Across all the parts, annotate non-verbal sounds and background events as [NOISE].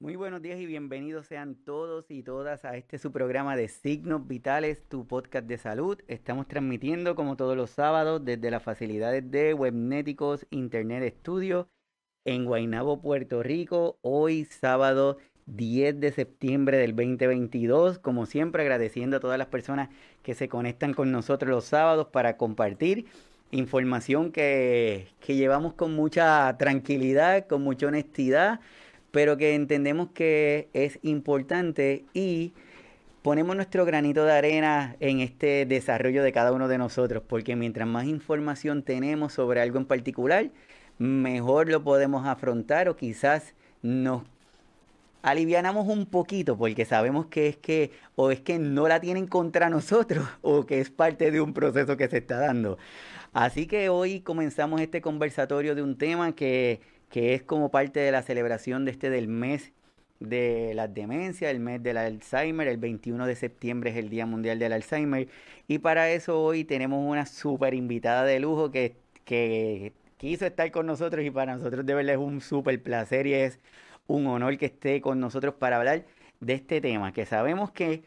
Muy buenos días y bienvenidos sean todos y todas a este su programa de Signos Vitales, tu podcast de salud. Estamos transmitiendo como todos los sábados desde las facilidades de Webnéticos Internet Studio en Guaynabo, Puerto Rico. Hoy sábado 10 de septiembre del 2022. Como siempre agradeciendo a todas las personas que se conectan con nosotros los sábados para compartir información que, que llevamos con mucha tranquilidad, con mucha honestidad pero que entendemos que es importante y ponemos nuestro granito de arena en este desarrollo de cada uno de nosotros, porque mientras más información tenemos sobre algo en particular, mejor lo podemos afrontar o quizás nos alivianamos un poquito porque sabemos que es que o es que no la tienen contra nosotros [LAUGHS] o que es parte de un proceso que se está dando. Así que hoy comenzamos este conversatorio de un tema que que es como parte de la celebración de este del mes de la demencia, el mes del Alzheimer. El 21 de septiembre es el Día Mundial del Alzheimer. Y para eso hoy tenemos una súper invitada de lujo que, que quiso estar con nosotros y para nosotros de verdad es un súper placer y es un honor que esté con nosotros para hablar de este tema, que sabemos que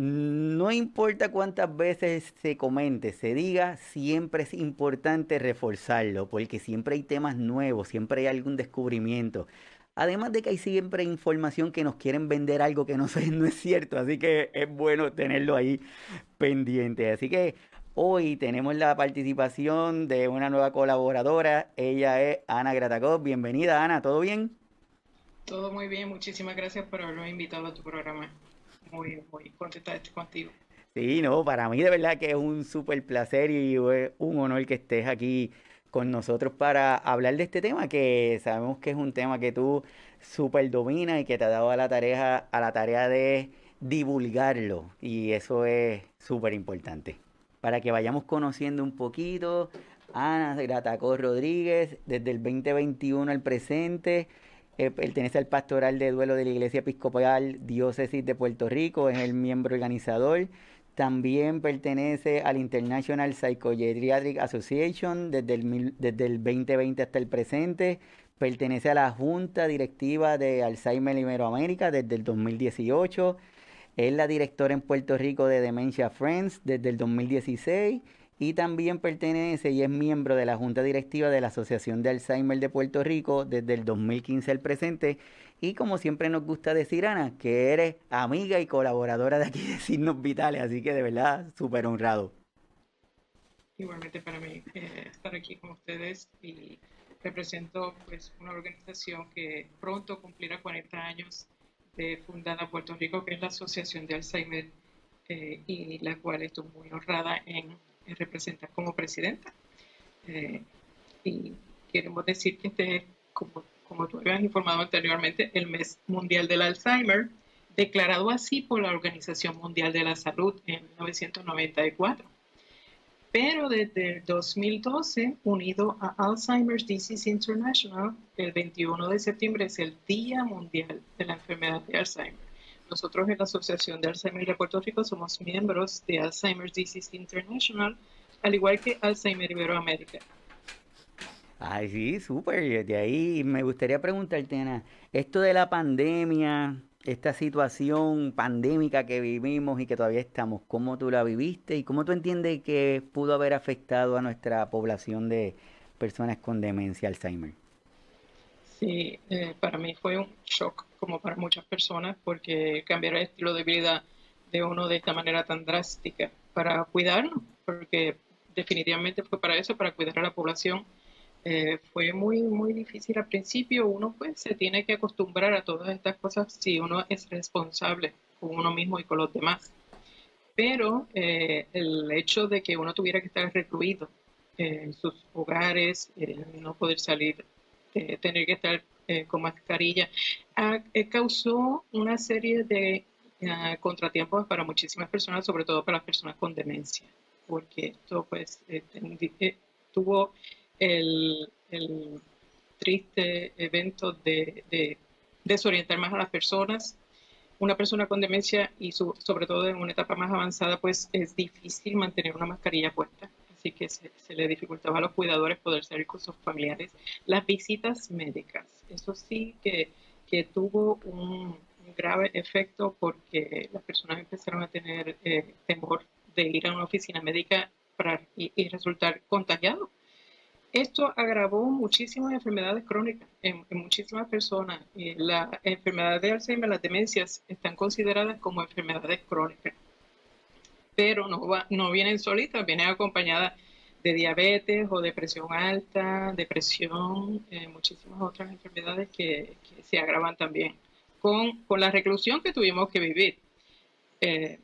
no importa cuántas veces se comente, se diga, siempre es importante reforzarlo, porque siempre hay temas nuevos, siempre hay algún descubrimiento. Además de que hay siempre información que nos quieren vender algo que no, [LAUGHS] no es cierto, así que es bueno tenerlo ahí pendiente. Así que hoy tenemos la participación de una nueva colaboradora, ella es Ana Gratacov. Bienvenida Ana, ¿todo bien? Todo muy bien, muchísimas gracias por haberme invitado a tu programa muy, muy contenta de estar contigo. Sí, no, para mí de verdad que es un súper placer y un honor que estés aquí con nosotros para hablar de este tema que sabemos que es un tema que tú súper dominas y que te ha dado a la tarea, a la tarea de divulgarlo y eso es súper importante. Para que vayamos conociendo un poquito, Ana Gratacó Rodríguez, desde el 2021 al presente, eh, pertenece al pastoral de duelo de la Iglesia Episcopal Diócesis de Puerto Rico, es el miembro organizador. También pertenece al International Psychogeriatric Association desde el, desde el 2020 hasta el presente. Pertenece a la Junta Directiva de Alzheimer Iberoamérica desde el 2018. Es la directora en Puerto Rico de Dementia Friends desde el 2016 y también pertenece y es miembro de la Junta Directiva de la Asociación de Alzheimer de Puerto Rico desde el 2015 al presente. Y como siempre nos gusta decir, Ana, que eres amiga y colaboradora de aquí de Signos Vitales, así que de verdad súper honrado. Igualmente para mí eh, estar aquí con ustedes y represento pues una organización que pronto cumplirá 40 años de fundada Puerto Rico, que es la Asociación de Alzheimer, eh, y la cual estoy muy honrada en representar como presidenta. Eh, y queremos decir que este, como, como tú habías informado anteriormente, el mes mundial del Alzheimer, declarado así por la Organización Mundial de la Salud en 1994. Pero desde el 2012, unido a Alzheimer's Disease International, el 21 de septiembre es el Día Mundial de la Enfermedad de Alzheimer. Nosotros en la Asociación de Alzheimer de Puerto Rico somos miembros de Alzheimer's Disease International, al igual que Alzheimer Iberoamérica. Ay, sí, súper. De ahí me gustaría preguntarte, Ana, esto de la pandemia, esta situación pandémica que vivimos y que todavía estamos, ¿cómo tú la viviste y cómo tú entiendes que pudo haber afectado a nuestra población de personas con demencia Alzheimer? Sí, eh, para mí fue un shock como para muchas personas, porque cambiar el estilo de vida de uno de esta manera tan drástica para cuidarnos, porque definitivamente fue para eso, para cuidar a la población. Eh, fue muy, muy difícil al principio. Uno pues se tiene que acostumbrar a todas estas cosas si uno es responsable con uno mismo y con los demás. Pero eh, el hecho de que uno tuviera que estar recluido en sus hogares, eh, no poder salir, tener que estar eh, con mascarilla, eh, causó una serie de eh, contratiempos para muchísimas personas, sobre todo para las personas con demencia, porque esto pues tuvo el, triste evento de, desorientar más a las personas. Una persona con demencia y sobre todo en una etapa más avanzada, pues es difícil mantener una mascarilla puesta así que se, le dificultaba a los cuidadores poder salir con sus familiares. Las visitas médicas, eso sí que, que tuvo un, grave efecto porque las personas empezaron a tener eh, temor de ir a una oficina médica para, y, resultar contagiados. Esto agravó muchísimas enfermedades crónicas en, muchísimas personas. la enfermedad de Alzheimer, las demencias, están consideradas como enfermedades crónicas, pero no, no vienen solitas, vienen acompañadas de diabetes o de presión alta, depresión, eh, muchísimas otras enfermedades que, se agravan también con, la reclusión que tuvimos que vivir. Eh,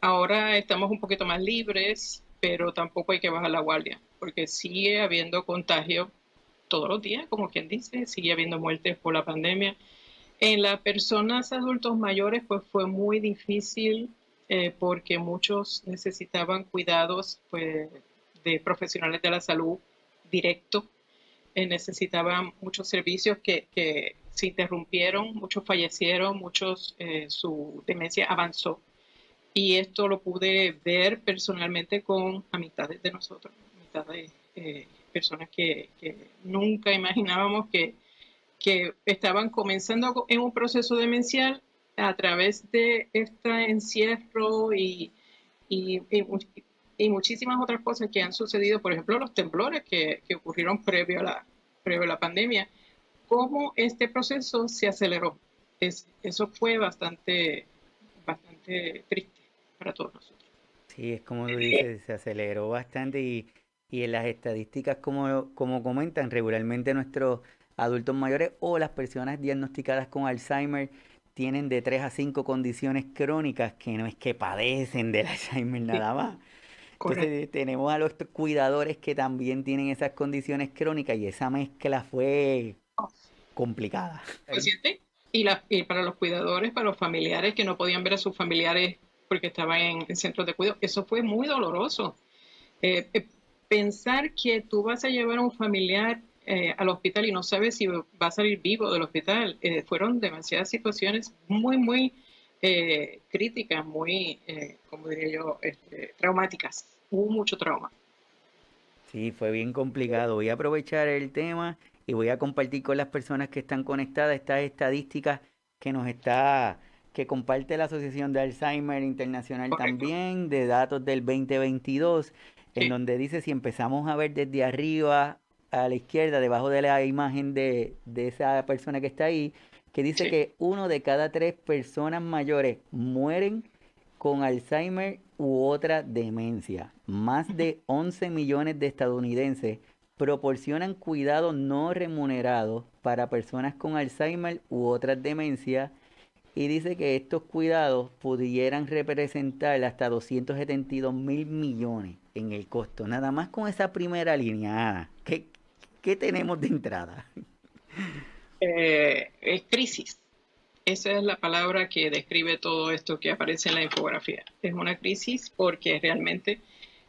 ahora estamos un poquito más libres, pero tampoco hay que bajar la guardia, porque sigue habiendo contagio todos los días, como quien dice, sigue habiendo muertes por la pandemia. En las personas adultos mayores, pues fue muy difícil eh, porque muchos necesitaban cuidados, pues de profesionales de la salud directo. Eh, necesitaban muchos servicios que, que, se interrumpieron, muchos fallecieron, muchos, eh, su demencia avanzó. Y esto lo pude ver personalmente con amistades de nosotros, amistades eh, personas que, que, nunca imaginábamos que, que estaban comenzando en un proceso demencial a través de este encierro y, y, y muchísimas otras cosas que han sucedido, por ejemplo, los temblores que, que ocurrieron previo a, la, previo a la pandemia, cómo este proceso se aceleró. Es, eso fue bastante, bastante triste para todos nosotros. Sí, es como tú dices, se aceleró bastante y, y en las estadísticas, como, como comentan, regularmente nuestros adultos mayores o las personas diagnosticadas con Alzheimer tienen de 3 a 5 condiciones crónicas que no es que padecen del [LAUGHS] Alzheimer nada más. Entonces tenemos a los cuidadores que también tienen esas condiciones crónicas y esa mezcla fue complicada. Y, la, y para los cuidadores, para los familiares que no podían ver a sus familiares porque estaban en, centros de cuidado, eso fue muy doloroso. Eh, eh, pensar que tú vas a llevar a un familiar eh, al hospital y no sabes si va a salir vivo del hospital, fueron demasiadas situaciones muy, muy críticas, muy, como diría yo, este, traumáticas hubo mucho trauma. Sí, fue bien complicado. Voy a aprovechar el tema y voy a compartir con las personas que están conectadas estas estadísticas que nos está que comparte la Asociación de Alzheimer Internacional también de datos del 2022 en donde dice si empezamos a ver desde arriba a la izquierda debajo de la imagen de, de esa persona que está ahí que dice que uno de cada tres personas mayores mueren con Alzheimer u otra demencia. Más de 11 millones de estadounidenses proporcionan cuidado no remunerado para personas con Alzheimer u otras demencias y dice que estos cuidados pudieran representar hasta 272 mil millones en el costo. Nada más con esa primera línea. ¿Qué, tenemos de entrada? Eh, es crisis. Esa es la palabra que describe todo esto que aparece en la infografía. Es una crisis porque realmente,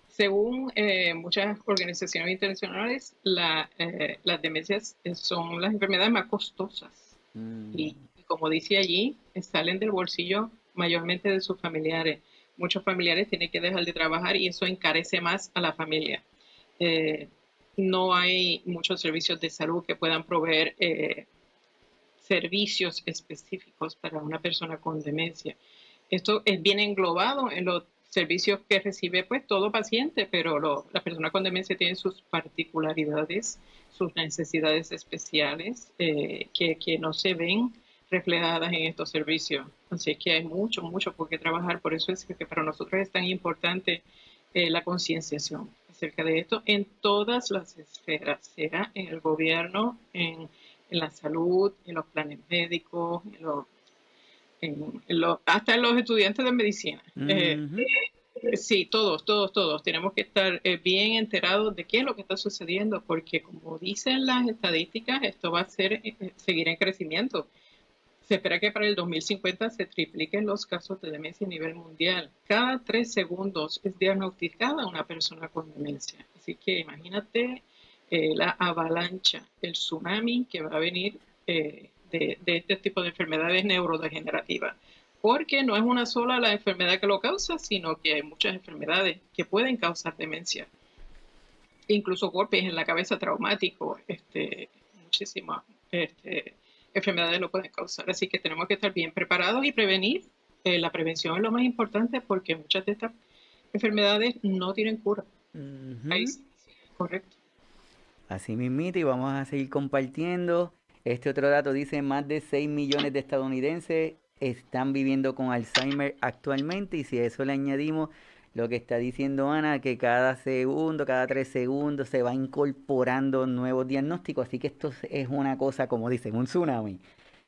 según eh, muchas organizaciones internacionales, eh, las demencias son las enfermedades más costosas. Mm. Y, como dice allí, salen del bolsillo mayormente de sus familiares. Muchos familiares tienen que dejar de trabajar y eso encarece más a la familia. Eh, no hay muchos servicios de salud que puedan proveer servicios específicos para una persona con demencia. Esto es bien englobado en los servicios que recibe pues todo paciente, pero la persona con demencia tiene sus particularidades, sus necesidades especiales eh, que, que, no se ven reflejadas en estos servicios. Así que hay mucho, mucho por qué trabajar. Por eso es que para nosotros es tan importante eh, la concienciación acerca de esto en todas las esferas, sea en el gobierno, en en la salud, en los planes médicos, en hasta en los estudiantes de medicina. Eh, eh, sí, todos, todos, todos. Tenemos que estar eh, bien enterados de qué es lo que está sucediendo, porque como dicen las estadísticas, esto va a ser, seguir en crecimiento. Se espera que para el 2050 se tripliquen los casos de demencia a nivel mundial. Cada tres segundos es diagnosticada una persona con demencia. Así que imagínate eh, la avalancha, el tsunami que va a venir eh, de, este tipo de enfermedades neurodegenerativas. Porque no es una sola la enfermedad que lo causa, sino que hay muchas enfermedades que pueden causar demencia. Incluso golpes en la cabeza traumáticos, este, muchísimas este, enfermedades lo pueden causar. Así que tenemos que estar bien preparados y prevenir. Eh, la prevención es lo más importante porque muchas de estas enfermedades no tienen cura. correcto. Así mismito, y vamos a seguir compartiendo. Este otro dato dice más de 6 millones de estadounidenses están viviendo con Alzheimer actualmente y si a eso le añadimos lo que está diciendo Ana, que cada segundo, cada tres segundos se va incorporando nuevos diagnósticos, así que esto es una cosa, como dicen, un tsunami.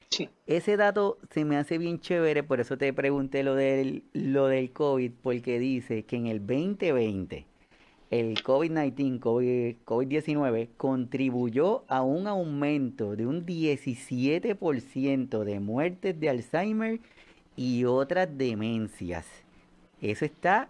Sí. Ese dato se me hace bien chévere, por eso te pregunté lo del, lo del COVID, porque dice que en el 2020 el COVID-19, COVID-19 contribuyó a un aumento de un 17% de muertes de Alzheimer y otras demencias. Eso está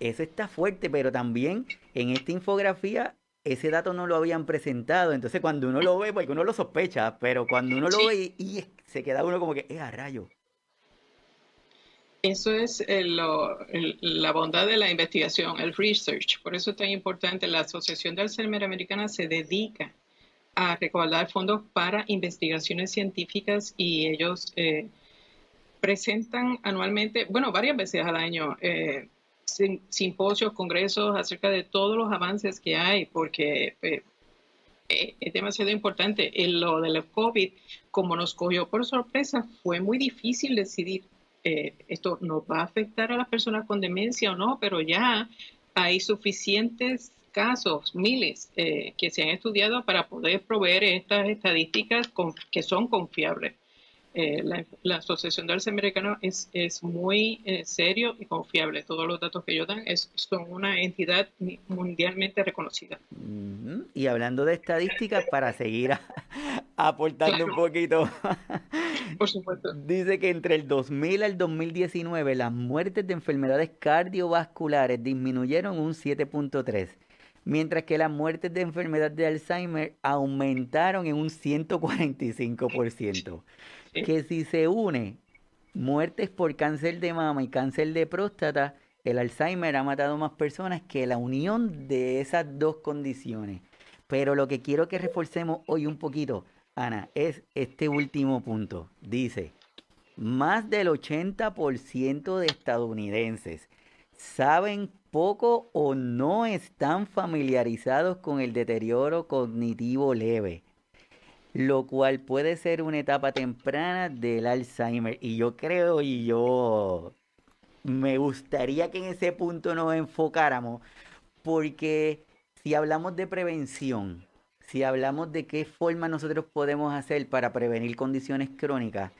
eso está fuerte, pero también en esta infografía ese dato no lo habían presentado. Entonces, cuando uno lo ve, porque uno lo sospecha, pero cuando uno lo ve y, se queda uno como que, es a rayo. Eso es la bondad de la investigación, el research. Por eso es tan importante. La Asociación de Alzheimer Americana se dedica a recaudar fondos para investigaciones científicas y ellos eh, presentan anualmente, bueno, varias veces al año, eh, simposios, congresos acerca de todos los avances que hay, porque eh, eh, es demasiado importante. En lo del COVID, como nos cogió por sorpresa, fue muy difícil decidir eh, esto nos va a afectar a las personas con demencia o no, pero ya hay suficientes casos, miles, que se han estudiado para poder proveer estas estadísticas que son confiables. Eh, la, Asociación de Alzheimer Americano es, es muy eh, serio y confiable. Todos los datos que ellos dan es, son una entidad mundialmente reconocida. Y hablando de estadísticas, para seguir [LAUGHS] aportando un poquito. Por supuesto. Dice que entre el 2000 al 2019 las muertes de enfermedades cardiovasculares disminuyeron un 7.3 mientras que las muertes de enfermedad de Alzheimer aumentaron en un 145% que si se une muertes por cáncer de mama y cáncer de próstata, el Alzheimer ha matado más personas que la unión de esas dos condiciones. Pero lo que quiero que reforcemos hoy un poquito, Ana, es este último punto. Dice, más del 80% de estadounidenses saben poco o no están familiarizados con el deterioro cognitivo leve lo cual puede ser una etapa temprana del Alzheimer. Y yo creo y yo me gustaría que en ese punto nos enfocáramos, porque si hablamos de prevención, si hablamos de qué forma nosotros podemos hacer para prevenir condiciones crónicas,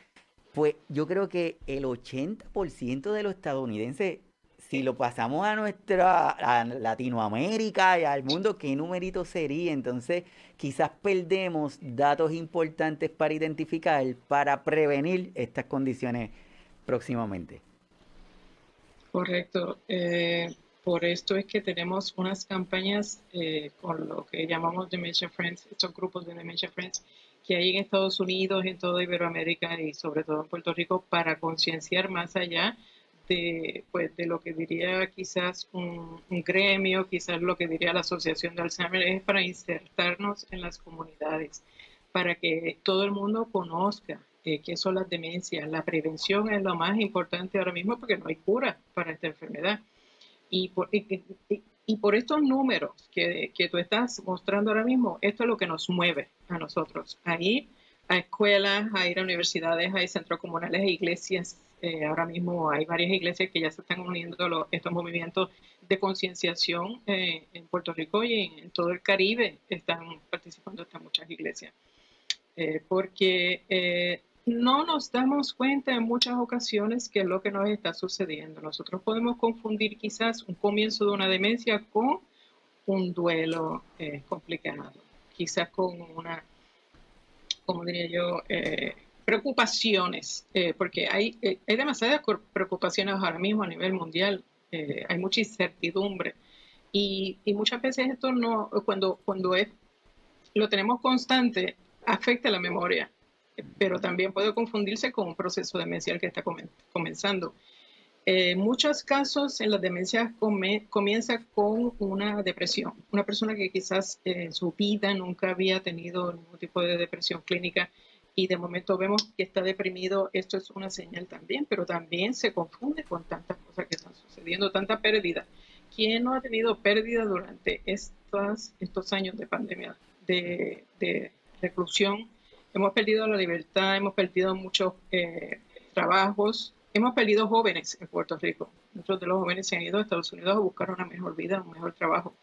pues yo creo que el 80% de los estadounidenses si lo pasamos a nuestra a Latinoamérica y al mundo, ¿qué numerito sería? Entonces, quizás perdemos datos importantes para identificar, para prevenir estas condiciones próximamente. Correcto. Eh, por esto es que tenemos unas campañas eh, con lo que llamamos Dementia Friends, estos grupos de Dementia Friends, que hay en Estados Unidos, en toda Iberoamérica y sobre todo en Puerto Rico, para concienciar más allá de, pues, de lo que diría quizás un, gremio, quizás lo que diría la Asociación de Alzheimer, es para insertarnos en las comunidades, para que todo el mundo conozca eh, qué son las demencias. La prevención es lo más importante ahora mismo porque no hay cura para esta enfermedad. Y por, y, por estos números que, que, tú estás mostrando ahora mismo, esto es lo que nos mueve a nosotros, a ir a escuelas, a ir a universidades, a centros comunales, a iglesias, eh, ahora mismo hay varias iglesias que ya se están uniendo a estos movimientos de concienciación eh, en Puerto Rico y en, todo el Caribe están participando estas muchas iglesias. Eh, porque no nos damos cuenta en muchas ocasiones que es lo que nos está sucediendo. Nosotros podemos confundir quizás un comienzo de una demencia con un duelo complicado, quizás con una, como diría yo, preocupaciones, eh, porque hay, eh, hay demasiadas preocupaciones ahora mismo a nivel mundial, eh, hay mucha incertidumbre y, y, muchas veces esto no, cuando, cuando es, lo tenemos constante, afecta la memoria, pero también puede confundirse con un proceso demencial que está comenzando. En muchos casos en las demencias comienza con una depresión. Una persona que quizás en su vida nunca había tenido ningún tipo de depresión clínica y de momento vemos que está deprimido, esto es una señal también, pero también se confunde con tantas cosas que están sucediendo, tanta pérdida. ¿Quién no ha tenido pérdida durante estos años de pandemia, de, reclusión? Hemos perdido la libertad, hemos perdido muchos eh, trabajos, hemos perdido jóvenes en Puerto Rico. Muchos de los jóvenes se han ido a Estados Unidos a buscar una mejor vida, un mejor trabajo.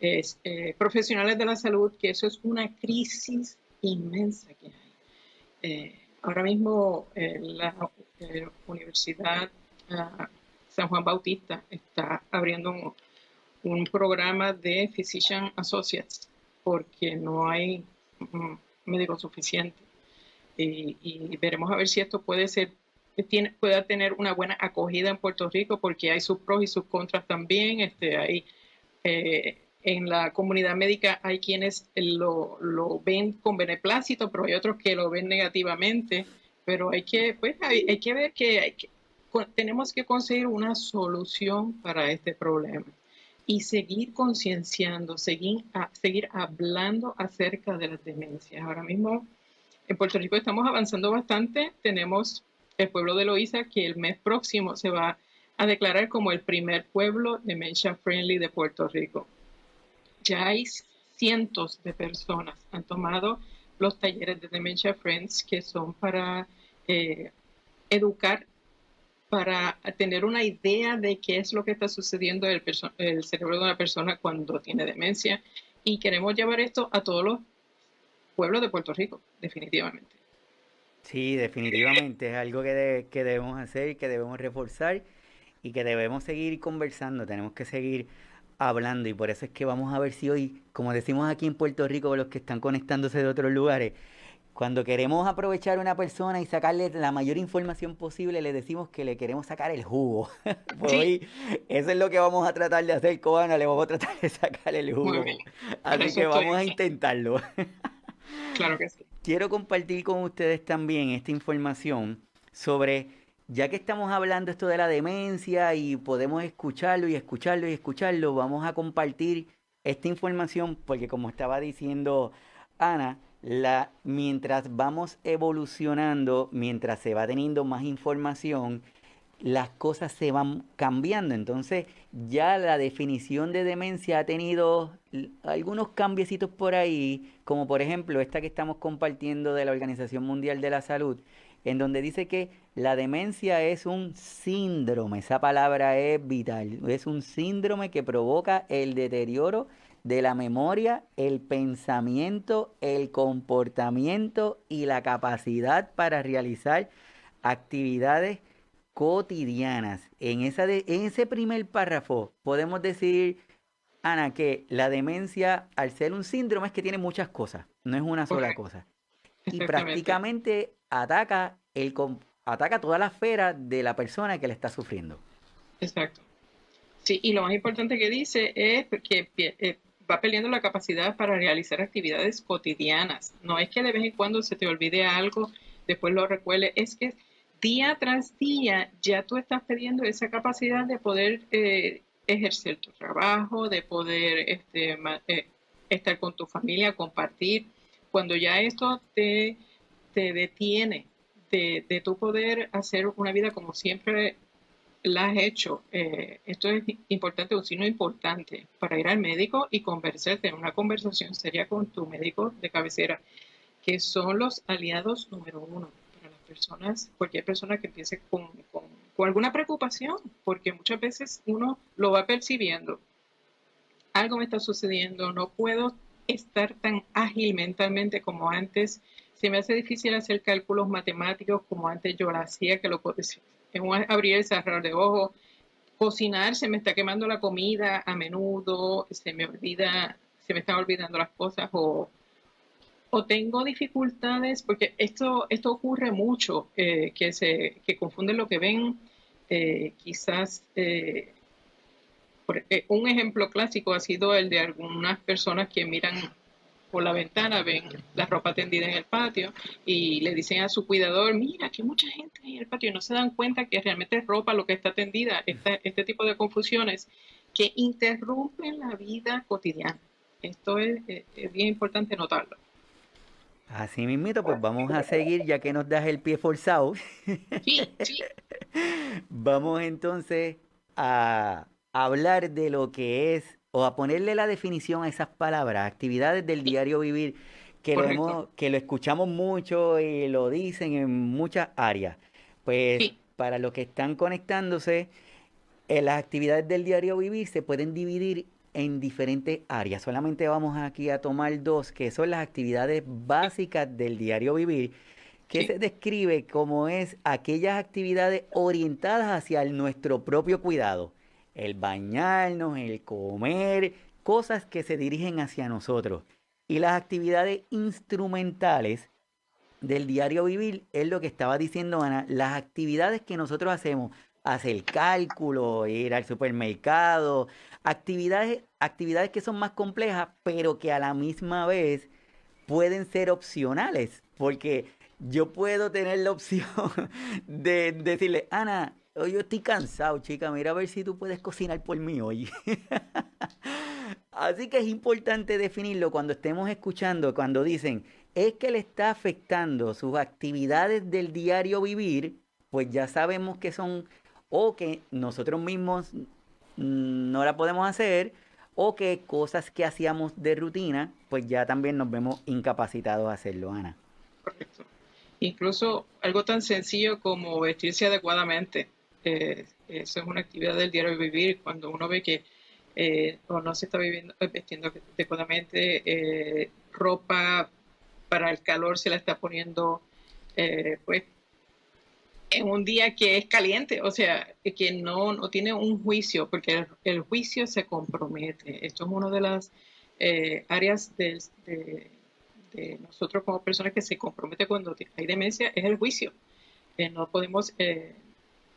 Eh, profesionales de la salud, que eso es una crisis inmensa que hay. Eh, ahora mismo la Universidad ah, San Juan Bautista está abriendo un, programa de Physician Associates porque no hay mm, médicos suficientes. Y, veremos a ver si esto puede ser tiene, pueda tener una buena acogida en Puerto Rico porque hay sus pros y sus contras también. Este, hay, eh, en la comunidad médica hay quienes lo, ven con beneplácito, pero hay otros que lo ven negativamente. Pero hay que, pues, hay, hay que ver que, hay que tenemos que conseguir una solución para este problema y seguir concienciando, seguir, seguir hablando acerca de las demencias. Ahora mismo en Puerto Rico estamos avanzando bastante. Tenemos el pueblo de Loíza que el mes próximo se va a declarar como el primer pueblo dementia friendly de Puerto Rico. Ya hay cientos de personas han tomado los talleres de Dementia Friends que son para eh, educar para tener una idea de qué es lo que está sucediendo en el, cerebro de una persona cuando tiene demencia. Y queremos llevar esto a todos los pueblos de Puerto Rico, definitivamente. Sí, definitivamente es algo que, que debemos hacer, que debemos reforzar y que debemos seguir conversando, tenemos que seguir hablando y por eso es que vamos a ver si hoy, como decimos aquí en Puerto Rico, los que están conectándose de otros lugares, cuando queremos aprovechar a una persona y sacarle la mayor información posible, le decimos que le queremos sacar el jugo. [LAUGHS] pues hoy, eso es lo que vamos a tratar de hacer, Cobana, le vamos a tratar de sacar el jugo. Así que vamos a intentarlo. claro que sí. Quiero compartir con ustedes también esta información sobre, ya que estamos hablando esto de la demencia y podemos escucharlo y escucharlo y escucharlo, vamos a compartir esta información porque como estaba diciendo Ana, la, mientras vamos evolucionando, mientras se va teniendo más información, las cosas se van cambiando. Entonces, ya la definición de demencia ha tenido algunos cambiecitos por ahí, como por ejemplo esta que estamos compartiendo de la Organización Mundial de la Salud, en donde dice que la demencia es un síndrome, esa palabra es vital, es un síndrome que provoca el deterioro de la memoria, el pensamiento, el comportamiento y la capacidad para realizar actividades cotidianas. En, esa en ese primer párrafo podemos decir, Ana, que la demencia, al ser un síndrome, es que tiene muchas cosas, no es una sola cosa. Y prácticamente ataca, el, ataca toda la esfera de la persona que le está sufriendo. Exacto. Sí, y lo más importante que dice es que eh, va peleando la capacidad para realizar actividades cotidianas. No es que de vez en cuando se te olvide algo, después lo recuerde, es que día tras día ya tú estás pidiendo esa capacidad de poder eh, ejercer tu trabajo, de poder este, eh, estar con tu familia, compartir. Cuando ya esto te, te detiene de, tu poder hacer una vida como siempre la has hecho. Eh, esto es importante, un signo importante para ir al médico y conversar, tener una conversación seria con tu médico de cabecera, que son los aliados número uno para las personas, cualquier persona que empiece con, con, alguna preocupación, porque muchas veces uno lo va percibiendo. Algo me está sucediendo, no puedo estar tan ágil mentalmente como antes. Se me hace difícil hacer cálculos matemáticos como antes yo lo hacía, que lo en un abrir y cerrar de ojos. Cocinar, se me está quemando la comida a menudo, se me olvida, se me están olvidando las cosas o, o tengo dificultades, porque esto, esto ocurre mucho, eh, que se que confunden lo que ven, eh, quizás eh, un ejemplo clásico ha sido el de algunas personas que miran por la ventana, ven la ropa tendida en el patio y le dicen a su cuidador, mira, que mucha gente en el patio no se dan cuenta que realmente es ropa lo que está tendida. Este, este tipo de confusiones que interrumpen la vida cotidiana. Esto es, bien importante notarlo. Así mismito, pues vamos a seguir ya que nos das el pie forzado. Sí, sí. [LAUGHS] vamos entonces a hablar de lo que es o a ponerle la definición a esas palabras, actividades del diario vivir, que lo, que lo escuchamos mucho y lo dicen en muchas áreas. Pues para los que están conectándose, eh, las actividades del diario vivir se pueden dividir en diferentes áreas. Solamente vamos aquí a tomar dos, que son las actividades básicas del diario vivir, que se describe como es aquellas actividades orientadas hacia nuestro propio cuidado. El bañarnos, el comer, cosas que se dirigen hacia nosotros. Y las actividades instrumentales del diario vivir es lo que estaba diciendo Ana, las actividades que nosotros hacemos, hacer cálculo, ir al supermercado, actividades, actividades que son más complejas, pero que a la misma vez pueden ser opcionales, porque yo puedo tener la opción [LAUGHS] de decirle, Ana, hoy yo estoy cansado, chica, mira a ver si tú puedes cocinar por mí hoy. [LAUGHS] Así que es importante definirlo cuando estemos escuchando, cuando dicen, es que le está afectando sus actividades del diario vivir, pues ya sabemos que son o que nosotros mismos no la podemos hacer o que cosas que hacíamos de rutina, pues ya también nos vemos incapacitados a hacerlo, Ana. Correcto. Incluso algo tan sencillo como vestirse adecuadamente. Eh, eso es una actividad del diario vivir. Cuando uno ve que eh, no se está viviendo, eh, vestiendo adecuadamente, ropa para el calor se la está poniendo pues en un día que es caliente, o sea, que no, no tiene un juicio, porque el, juicio se compromete. Esto es una de las áreas de, nosotros como personas que se compromete cuando hay demencia, es el juicio. Eh, no podemos eh,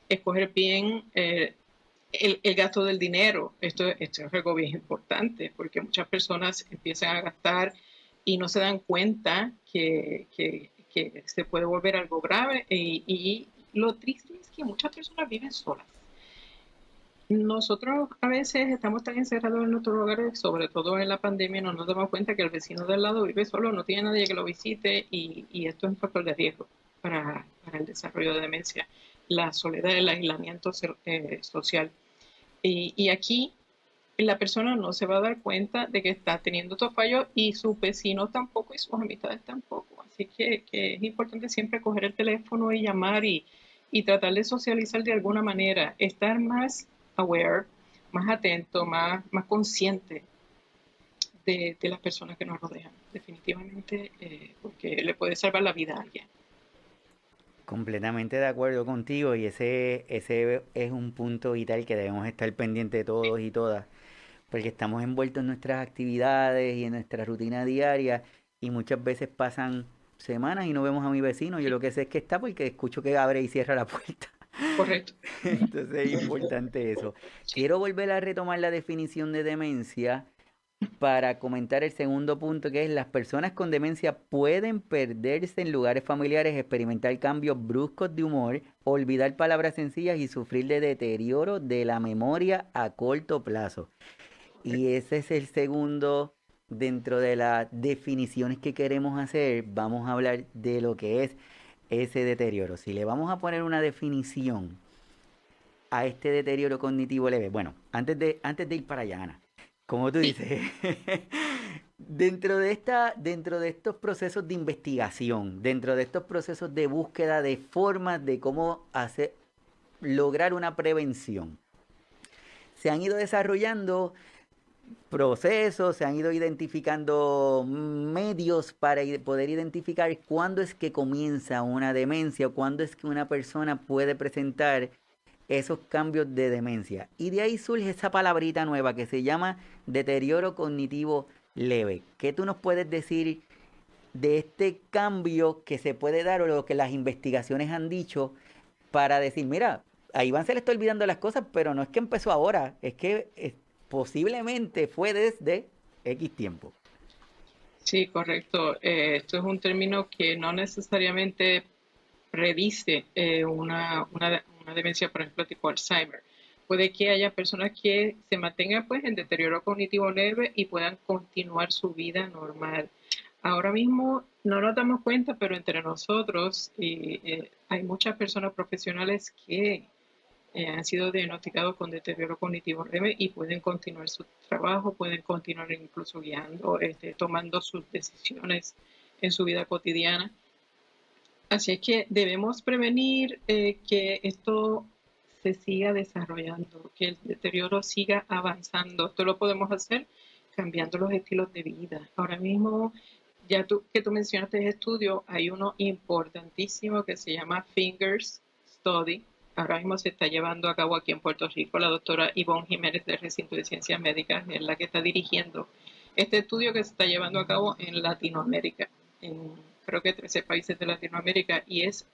escoger bien el, gasto del dinero. Esto, es algo bien importante, porque muchas personas empiezan a gastar y no se dan cuenta que, que se puede volver algo grave y, lo triste es que muchas personas viven solas. Nosotros a veces estamos tan encerrados en nuestros hogares, sobre todo en la pandemia, no nos damos cuenta que el vecino del lado vive solo, no tiene nadie que lo visite y, esto es un factor de riesgo para, el desarrollo de demencia, la soledad, el aislamiento eh, social. Y, aquí la persona no se va a dar cuenta de que está teniendo estos fallos y sus vecinos tampoco y sus amistades tampoco. Así que, que es importante siempre coger el teléfono y llamar y, y tratar de socializar de alguna manera, estar más aware, más atento, más, más consciente de, las personas que nos rodean, definitivamente, eh, porque le puede salvar la vida a alguien. Completamente de acuerdo contigo y ese, ese es un punto vital que debemos estar pendientes de todos y todas, porque estamos envueltos en nuestras actividades y en nuestra rutina diaria y muchas veces pasan semanas y no vemos a mi vecino. Yo lo que sé es que está porque escucho que abre y cierra la puerta. Correcto. [LAUGHS] Entonces es importante eso. Quiero volver a retomar la definición de demencia para comentar el segundo punto, que es las personas con demencia pueden perderse en lugares familiares, experimentar cambios bruscos de humor, olvidar palabras sencillas y sufrir de deterioro de la memoria a corto plazo. Y ese es el segundo dentro de las definiciones que queremos hacer, vamos a hablar de lo que es ese deterioro. Si le vamos a poner una definición a este deterioro cognitivo leve, bueno, antes de, antes de ir para allá, Ana, como tú dices, [LAUGHS] dentro, de esta, dentro de estos procesos de investigación, dentro de estos procesos de búsqueda de formas de cómo hacer, lograr una prevención, se han ido desarrollando procesos, se han ido identificando medios para poder identificar cuándo es que comienza una demencia o cuándo es que una persona puede presentar esos cambios de demencia. Y de ahí surge esa palabrita nueva que se llama deterioro cognitivo leve. ¿Qué tú nos puedes decir de este cambio que se puede dar o lo que las investigaciones han dicho para decir, mira, a Iván se le está olvidando las cosas, pero no es que empezó ahora, es que posiblemente fue desde X tiempo. Sí, correcto. Eh, esto es un término que no necesariamente predice eh, una, demencia, por ejemplo, tipo Alzheimer. Puede que haya personas que se mantengan pues, en deterioro cognitivo leve y puedan continuar su vida normal. ahora mismo no nos damos cuenta, pero entre nosotros eh, hay muchas personas profesionales que eh, han sido diagnosticados con deterioro cognitivo leve y pueden continuar su trabajo, pueden continuar incluso guiando, este, tomando sus decisiones en su vida cotidiana. Así es que debemos prevenir eh, que esto se siga desarrollando, que el deterioro siga avanzando. Esto lo podemos hacer cambiando los estilos de vida. Ahora mismo, ya tú, que tú mencionaste el estudio, hay uno importantísimo que se llama Fingers Study, ahora mismo se está llevando a cabo aquí en Puerto Rico. La doctora Ivonne Jiménez del Recinto de Ciencias Médicas es la que está dirigiendo este estudio que se está llevando a cabo en Latinoamérica, en creo que 13 países de Latinoamérica, y es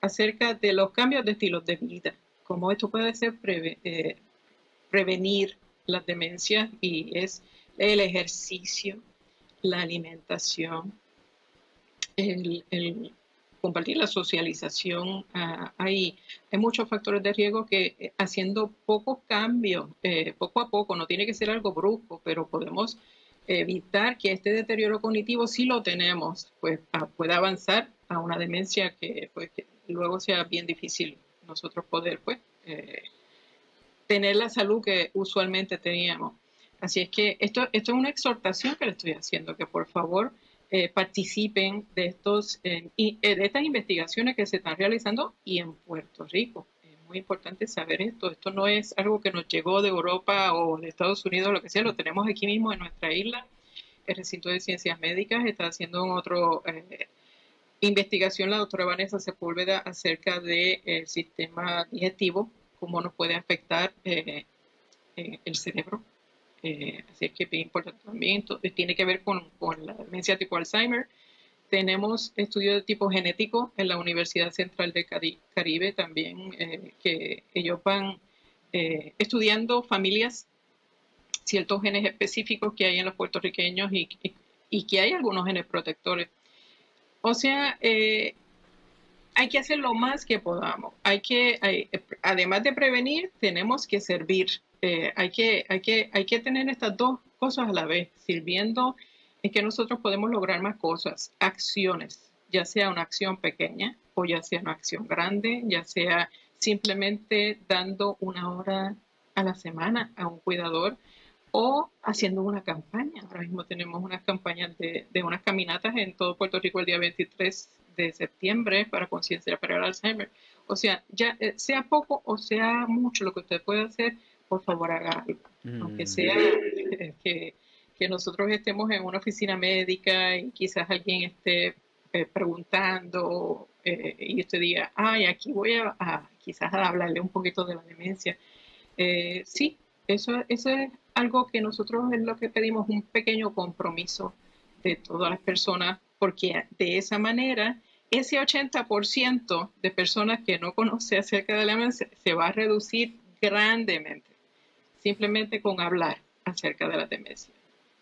acerca de los cambios de estilos de vida, cómo esto puede ser eh, prevenir las demencias y es el ejercicio, la alimentación, compartir la socialización. Ah, hay, hay muchos factores de riesgo que eh, haciendo pocos cambios, eh, poco a poco, no tiene que ser algo brusco, pero podemos evitar que este deterioro cognitivo, si lo tenemos, pues pueda avanzar a una demencia que, pues, luego sea bien difícil nosotros poder pues, eh, tener la salud que usualmente teníamos. Así es que esto, esto es una exhortación que le estoy haciendo, que por favor eh, participen de, estos, eh, de estas investigaciones que se están realizando y en Puerto Rico. Muy importante saber esto. Esto no es algo que nos llegó de Europa o de Estados Unidos, lo que sea, lo tenemos aquí mismo en nuestra isla. El recinto de ciencias médicas está haciendo otra eh, investigación la doctora Vanessa Sepúlveda acerca del sistema digestivo, cómo nos puede afectar el cerebro eh, así es que es importante también. Eh, tiene que ver con, la demencia tipo Alzheimer. Tenemos estudios de tipo genético en la Universidad Central del Caribe también, eh, que ellos van estudiando familias, ciertos genes específicos que hay en los puertorriqueños y, y, que hay algunos genes protectores. O sea, hay que hacer lo más que podamos. Hay que, además de prevenir, tenemos que servir. Eh, hay, que, hay, que, hay que tener estas dos cosas a la vez, sirviendo en que nosotros podemos lograr más cosas, acciones, ya sea una acción pequeña o ya sea una acción grande, ya sea simplemente dando una hora a la semana a un cuidador o haciendo una campaña. Ahora mismo tenemos unas campañas de, de unas caminatas en todo Puerto Rico el día 23 de septiembre para conciencia para el Alzheimer. O sea, ya eh, sea poco o sea mucho lo que usted puede hacer, por favor haga algo. Aunque mm. sea eh, que, que, nosotros estemos en una oficina médica y quizás alguien esté eh, preguntando eh, y usted diga, ay, aquí voy a, quizás a hablarle un poquito de la demencia. sí, eso, eso es algo que nosotros es lo que pedimos, un pequeño compromiso de todas las personas, porque de esa manera ese 80% de personas que no conoce acerca de la demencia se va a reducir grandemente simplemente con hablar acerca de la demencia.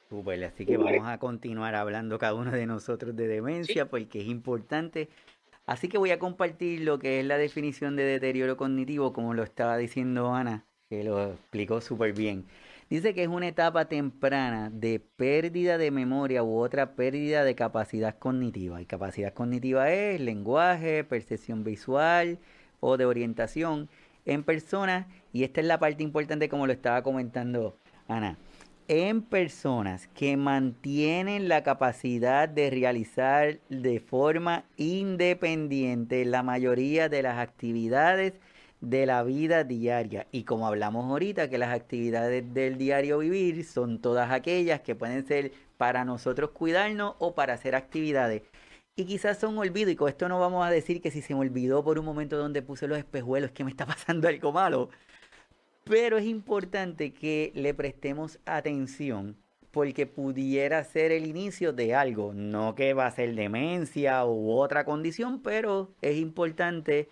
Super, así que vamos a continuar hablando cada uno de nosotros de demencia porque es importante. Así que voy a compartir lo que es la definición de deterioro cognitivo, como lo estaba diciendo Ana, que lo explicó súper bien. Dice que es una etapa temprana de pérdida de memoria u otra pérdida de capacidad cognitiva. Y capacidad cognitiva es lenguaje, percepción visual o de orientación en personas, y esta es la parte importante como lo estaba comentando Ana, en personas que mantienen la capacidad de realizar de forma independiente la mayoría de las actividades de la vida diaria. Y como hablamos ahorita, que las actividades del diario vivir son todas aquellas que pueden ser para nosotros cuidarnos o para hacer actividades y quizás son olvido, y con esto no vamos a decir que si se me olvidó por un momento donde puse los espejuelos, que me está [LAUGHS] pasando algo malo. Pero es importante que le prestemos atención porque pudiera ser el inicio de algo. No que va a ser demencia u otra condición, pero es importante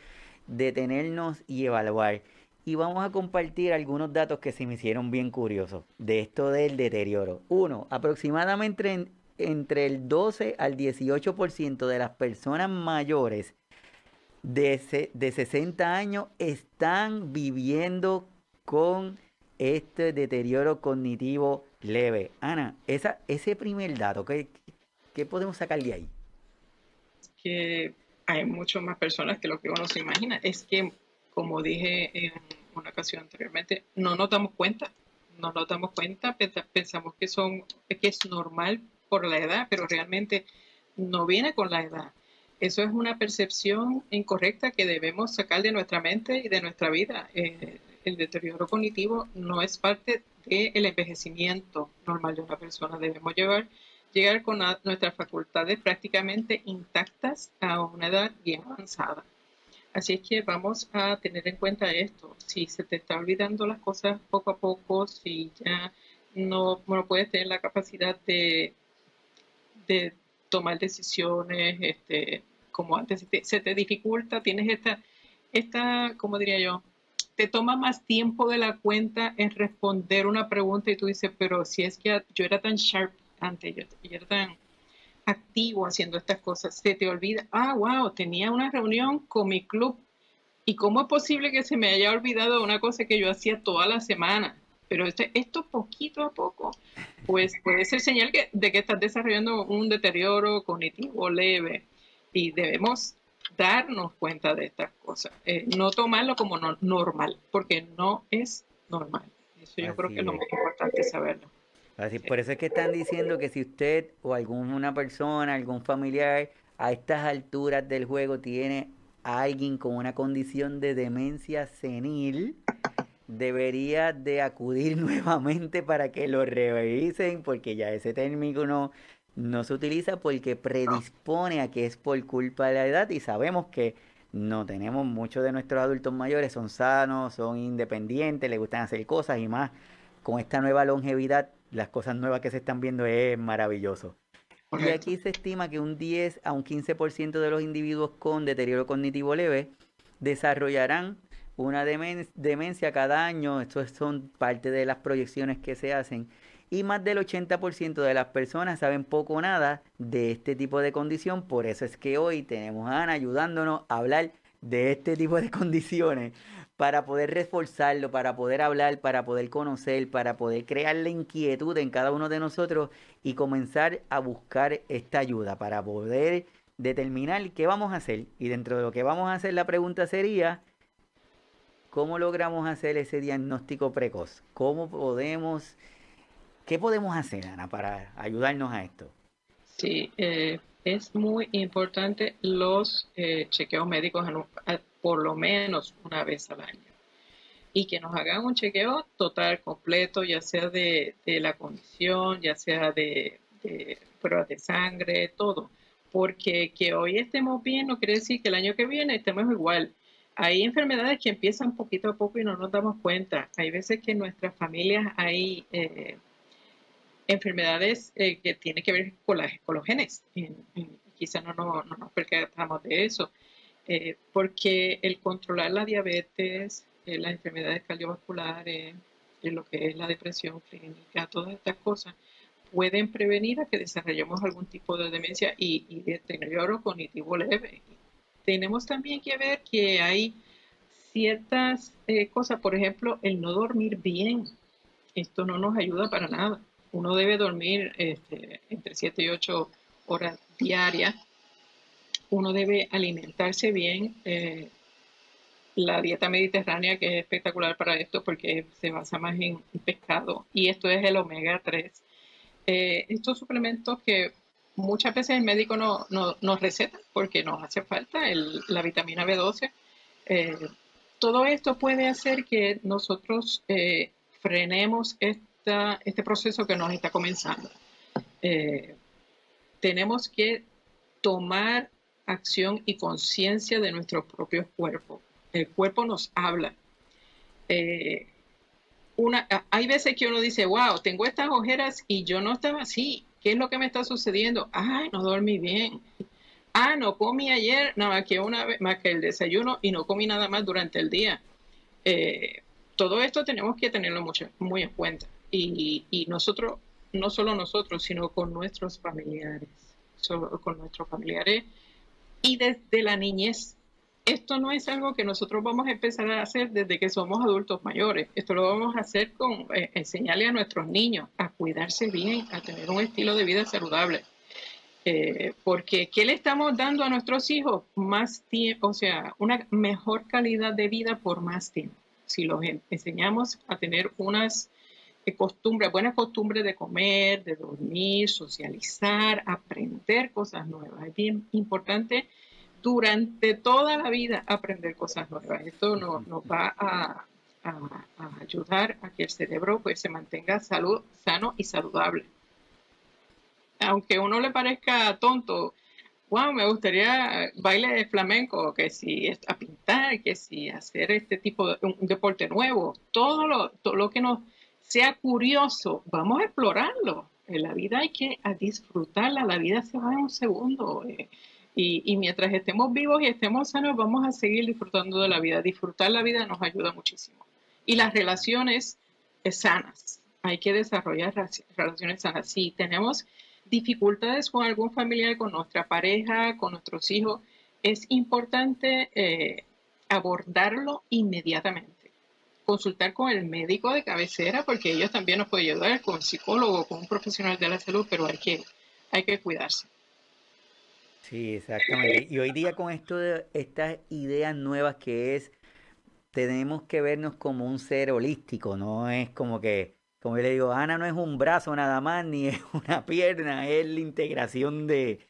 detenernos y evaluar. Y vamos a compartir algunos datos que se me hicieron bien curiosos de esto del deterioro. Uno, aproximadamente entre el 12 al 18% de las personas mayores de, de 60 años están viviendo con este deterioro cognitivo leve. Ana, ese primer dato, ¿qué, ¿Qué podemos sacar de ahí? Que hay mucho más personas que lo que uno se imagina. Es que, como dije en una ocasión anteriormente, no nos damos cuenta. No nos damos cuenta, pensamos que, son, que es normal por la edad, pero realmente no viene con la edad. Eso es una percepción incorrecta que debemos sacar de nuestra mente y de nuestra vida. Eh, el deterioro cognitivo no es parte del envejecimiento normal de una persona. Debemos llevar, llegar con nuestras facultades prácticamente intactas a una edad bien avanzada. Así es que vamos a tener en cuenta esto. Si se te está olvidando las cosas poco a poco, si ya no, no puedes tener la capacidad de, de tomar decisiones, este, como antes se te, dificulta, tienes esta, esta, ¿cómo diría yo? Te toma más tiempo de la cuenta en responder una pregunta y tú dices, pero si es que yo era tan sharp antes, yo, era tan activo haciendo estas cosas, se te olvida, ah, wow, tenía una reunión con mi club. Y cómo es posible que se me haya olvidado una cosa que yo hacía toda la semana pero este, esto poquito a poco, pues puede ser señal de que estás desarrollando un deterioro cognitivo leve y debemos darnos cuenta de estas cosas, eh, no tomarlo como normal, porque no es normal. Eso yo creo que es lo más importante saberlo. Así, por eso es que están diciendo que si usted o alguna persona, algún familiar a estas alturas del juego tiene a alguien con una condición de demencia senil, debería de acudir [LAUGHS] nuevamente para que lo revisen, porque ya ese término no, se utiliza porque predispone a que es por culpa de la edad y sabemos que no tenemos muchos de nuestros adultos mayores, son sanos, son independientes, les gustan hacer cosas y más. Con esta nueva longevidad, las cosas nuevas que se están viendo es maravilloso. Y aquí se estima que un 10 a un 15% de los individuos con deterioro cognitivo leve desarrollarán una demencia cada año, estos son parte de las proyecciones que se hacen, y más del 80% de las personas saben poco o nada de este tipo de condición, por eso es que hoy tenemos a Ana ayudándonos a hablar de este tipo de [LAUGHS] condiciones para poder reforzarlo, para poder hablar, para poder conocer, para poder crear la inquietud en cada uno de nosotros y comenzar a buscar esta ayuda para poder determinar qué vamos a hacer. Y dentro de lo que vamos a hacer, la pregunta sería, ¿Cómo logramos hacer ese diagnóstico precoz? ¿Cómo podemos, qué podemos hacer, Ana, para ayudarnos a esto? Sí, eh, es muy importante los eh, chequeos médicos por lo menos una vez al año. Y que nos hagan un chequeo total, completo, ya sea de, la condición, ya sea de, pruebas de sangre, todo. Porque que hoy estemos bien no quiere decir que el año que viene estemos igual hay enfermedades que empiezan poquito a poco y no nos damos cuenta. Hay veces que en nuestras familias hay eh, enfermedades eh, que tienen que ver con, los genes. quizás no, nos percatamos de eso. Eh, porque el controlar la diabetes, las enfermedades cardiovasculares, lo que es la depresión clínica, todas estas cosas, pueden prevenir a que desarrollemos algún tipo de demencia y, y deterioro cognitivo leve tenemos también que ver que hay ciertas eh, cosas, por ejemplo, el no dormir bien. Esto no nos ayuda para nada. Uno debe dormir este, entre 7 y 8 horas diarias. Uno debe alimentarse bien. Eh, la dieta mediterránea, que es espectacular para esto porque se basa más en pescado, y esto es el omega 3. Eh, estos suplementos que muchas veces el médico no, nos receta porque nos hace falta la vitamina B12. Eh, todo esto puede hacer que nosotros eh, frenemos este proceso que nos está comenzando. Eh, tenemos que tomar acción y conciencia de nuestro propio cuerpo. El cuerpo nos habla. una, hay veces que uno dice, wow, tengo estas ojeras y yo no estaba así. ¿Qué es lo que me está sucediendo? Ay, no dormí bien. Ah, no comí ayer nada más que una más que el desayuno y no comí nada más durante el día. Eh, todo esto tenemos que tenerlo mucho, muy en cuenta. Y, nosotros, no solo nosotros, sino con nuestros familiares, con nuestros familiares y desde la niñez esto no es algo que nosotros vamos a empezar a hacer desde que somos adultos mayores. Esto lo vamos a hacer con eh, enseñarle a nuestros niños a cuidarse bien, a tener un estilo de vida saludable. Eh, porque ¿qué le estamos dando a nuestros hijos? Más tiempo, o sea, una mejor calidad de vida por más tiempo. Si los enseñamos a tener unas costumbres, buenas costumbres de comer, de dormir, socializar, aprender cosas nuevas. Es bien importante durante toda la vida aprender cosas nuevas. Esto nos, va a, ayudar a que el cerebro pues, se mantenga salud, sano y saludable. Aunque a uno le parezca tonto, wow, me gustaría baile de flamenco, que si a pintar, que si hacer este tipo de un deporte nuevo, todo lo, todo lo que nos sea curioso, vamos a explorarlo. En la vida hay que disfrutarla, la vida se va en un segundo. Eh, y, mientras estemos vivos y estemos sanos, vamos a seguir disfrutando de la vida. Disfrutar la vida nos ayuda muchísimo. Y las relaciones sanas. Hay que desarrollar relaciones sanas. Si tenemos dificultades con algún familiar, con nuestra pareja, con nuestros hijos, es importante eh, abordarlo inmediatamente consultar con el médico de cabecera, porque ellos también nos pueden ayudar, con un psicólogo, con un profesional de la salud, pero hay que, hay que cuidarse. Sí, exactamente. Y hoy día con esto de estas ideas nuevas que es, tenemos que vernos como un ser holístico, no es como que, como yo le digo, Ana no es un brazo nada más, ni es [LAUGHS] una pierna, es la integración de,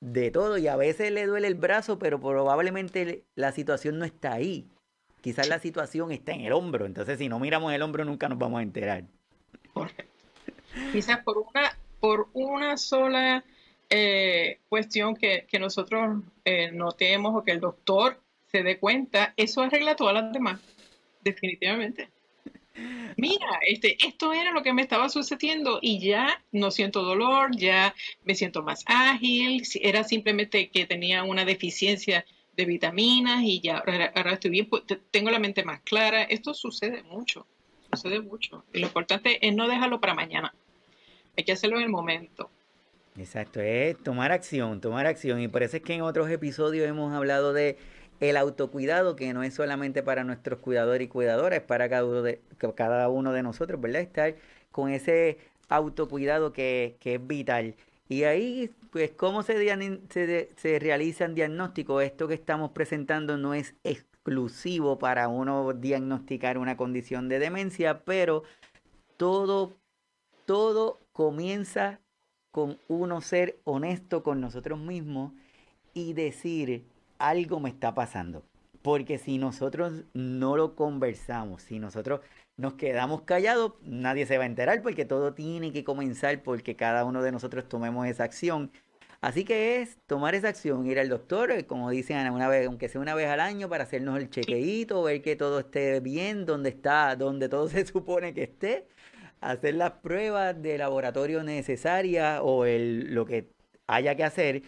de todo. Y a veces le duele el brazo, pero probablemente la situación no está ahí quizás la situación está en el hombro, entonces si no miramos el hombro nunca nos vamos a enterar. Quizás por una, por una sola eh, cuestión que, nosotros eh, notemos o que el doctor se dé cuenta, eso arregla todas las demás, definitivamente. Mira, este, esto era lo que me estaba sucediendo y ya no siento dolor, ya me siento más ágil, era simplemente que tenía una deficiencia de vitaminas y ya ahora, estoy bien, pues, tengo la mente más clara. Esto sucede mucho, sucede mucho. Y lo importante es no dejarlo para mañana. Hay que hacerlo en el momento. Exacto, es tomar acción, tomar acción. Y es que en otros episodios hemos hablado de el autocuidado, que no es solamente para nuestros cuidadores y cuidadoras, es para cada uno de, cada uno de nosotros, ¿verdad? Estar con ese autocuidado que, que es vital. Y ahí, pues, ¿cómo se, se, se realizan diagnósticos? Esto que estamos presentando no es exclusivo para uno diagnosticar una condición de demencia, pero todo, todo comienza con uno ser honesto con nosotros mismos y decir, algo me está pasando. Porque si nosotros no lo conversamos, si nosotros nos quedamos callados, nadie se va a enterar porque todo tiene que comenzar porque cada uno de nosotros tomemos esa acción. Así que es tomar esa acción, ir al doctor, eh, como dicen una vez, aunque sea una vez al año, para hacernos el chequeíto, ver que todo esté bien, donde está, donde todo [LAUGHS] se supone que esté, hacer las pruebas de laboratorio necesarias o el, lo que haya que hacer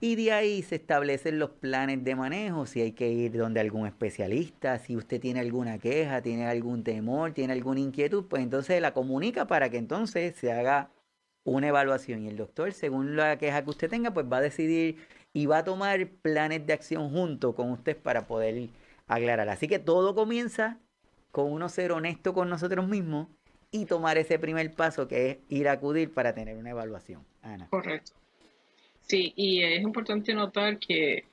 y de ahí se establecen los planes de manejo, si hay que ir donde algún especialista, si usted tiene alguna queja, tiene algún temor, tiene alguna inquietud, pues entonces la comunica para que entonces se haga una evaluación. Y el doctor, según la queja que usted tenga, pues va a decidir y va a tomar planes de acción junto con usted para poder aclarar. Así que todo comienza con uno ser honesto con nosotros mismos y tomar ese primer paso que es ir a acudir para tener una evaluación. Ana. Correcto. Sí, y es importante notar que,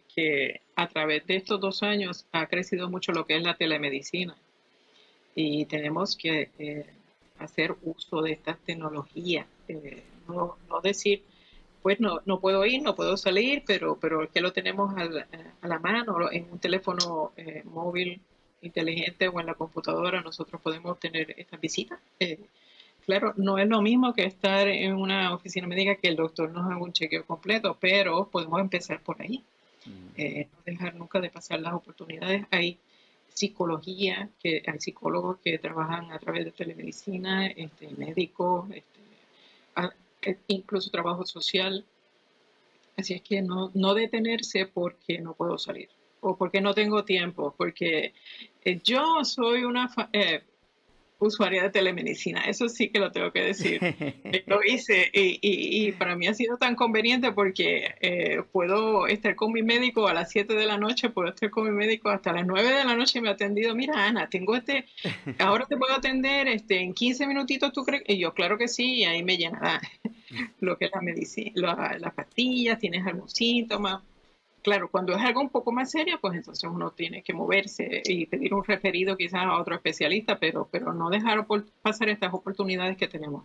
a través de estos dos años ha crecido mucho lo que es la telemedicina y tenemos que eh, hacer uso de esta tecnología. Eh, no, decir, pues no, no puedo ir, no puedo salir, pero, pero que lo tenemos a la, mano en un teléfono eh, móvil inteligente o en la computadora, nosotros podemos tener esta visita. Claro, no es lo mismo que estar en una oficina médica que el doctor nos haga un chequeo completo, pero podemos empezar por ahí. Mm. Eh, no dejar nunca de pasar las oportunidades. Hay psicología, que hay psicólogos que trabajan a través de telemedicina, este, médicos, este, e, incluso trabajo social. Así es que no, no detenerse porque no puedo salir o porque no tengo tiempo, porque eh, yo soy una... Eh, usuaria de telemedicina, eso sí que lo tengo que decir. [LAUGHS] lo hice y, y, para mí ha sido tan conveniente porque eh, puedo estar con mi médico a las 7 de la noche, puedo estar con mi médico hasta las 9 de la noche y me ha atendido, mira Ana, tengo este, ahora te puedo atender este, en 15 minutitos, ¿tú crees? Y yo, claro que sí, y ahí me llenará. [LAUGHS] lo que es la medicina, las pastillas, tienes algún síntoma. Claro, cuando es algo un poco más serio, pues entonces uno tiene que moverse y pedir un referido quizás a otro especialista, pero, pero no dejar pasar estas oportunidades que tenemos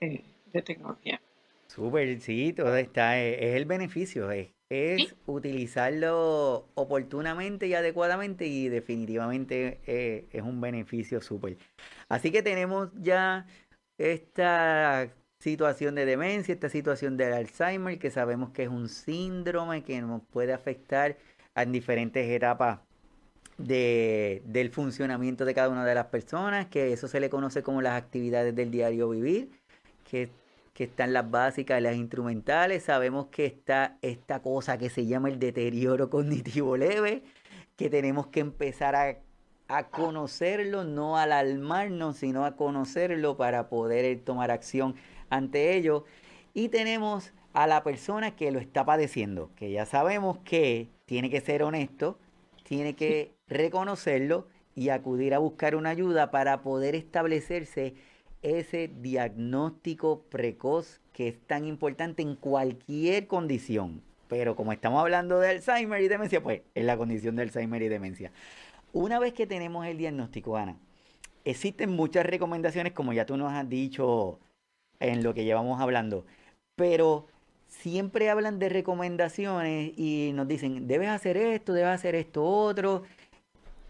eh, de tecnología. Súper, sí, todo está, es, el beneficio, es, es utilizarlo oportunamente y adecuadamente y definitivamente eh, es un beneficio súper. Así que tenemos ya esta situación de demencia, esta situación del Alzheimer, que sabemos que es un síndrome que nos puede afectar en diferentes etapas de, del funcionamiento de cada una de las personas, que eso se le conoce como las actividades del diario vivir, que, que están las básicas, las instrumentales, sabemos que está esta cosa que se llama el deterioro cognitivo leve, que tenemos que empezar a a conocerlo, no alarmarnos, sino a conocerlo para poder tomar acción ante ello. Y tenemos a la persona que lo está padeciendo, que ya sabemos que tiene que ser honesto, tiene que reconocerlo y acudir a buscar una ayuda para poder establecerse ese diagnóstico precoz que es tan importante en cualquier condición. Pero como estamos hablando de Alzheimer y demencia, pues es la condición de Alzheimer y demencia. Una vez que tenemos el diagnóstico, Ana, existen muchas recomendaciones, como ya tú nos has dicho en lo que llevamos hablando, pero siempre hablan de recomendaciones y nos dicen, debes hacer esto, debes hacer esto otro.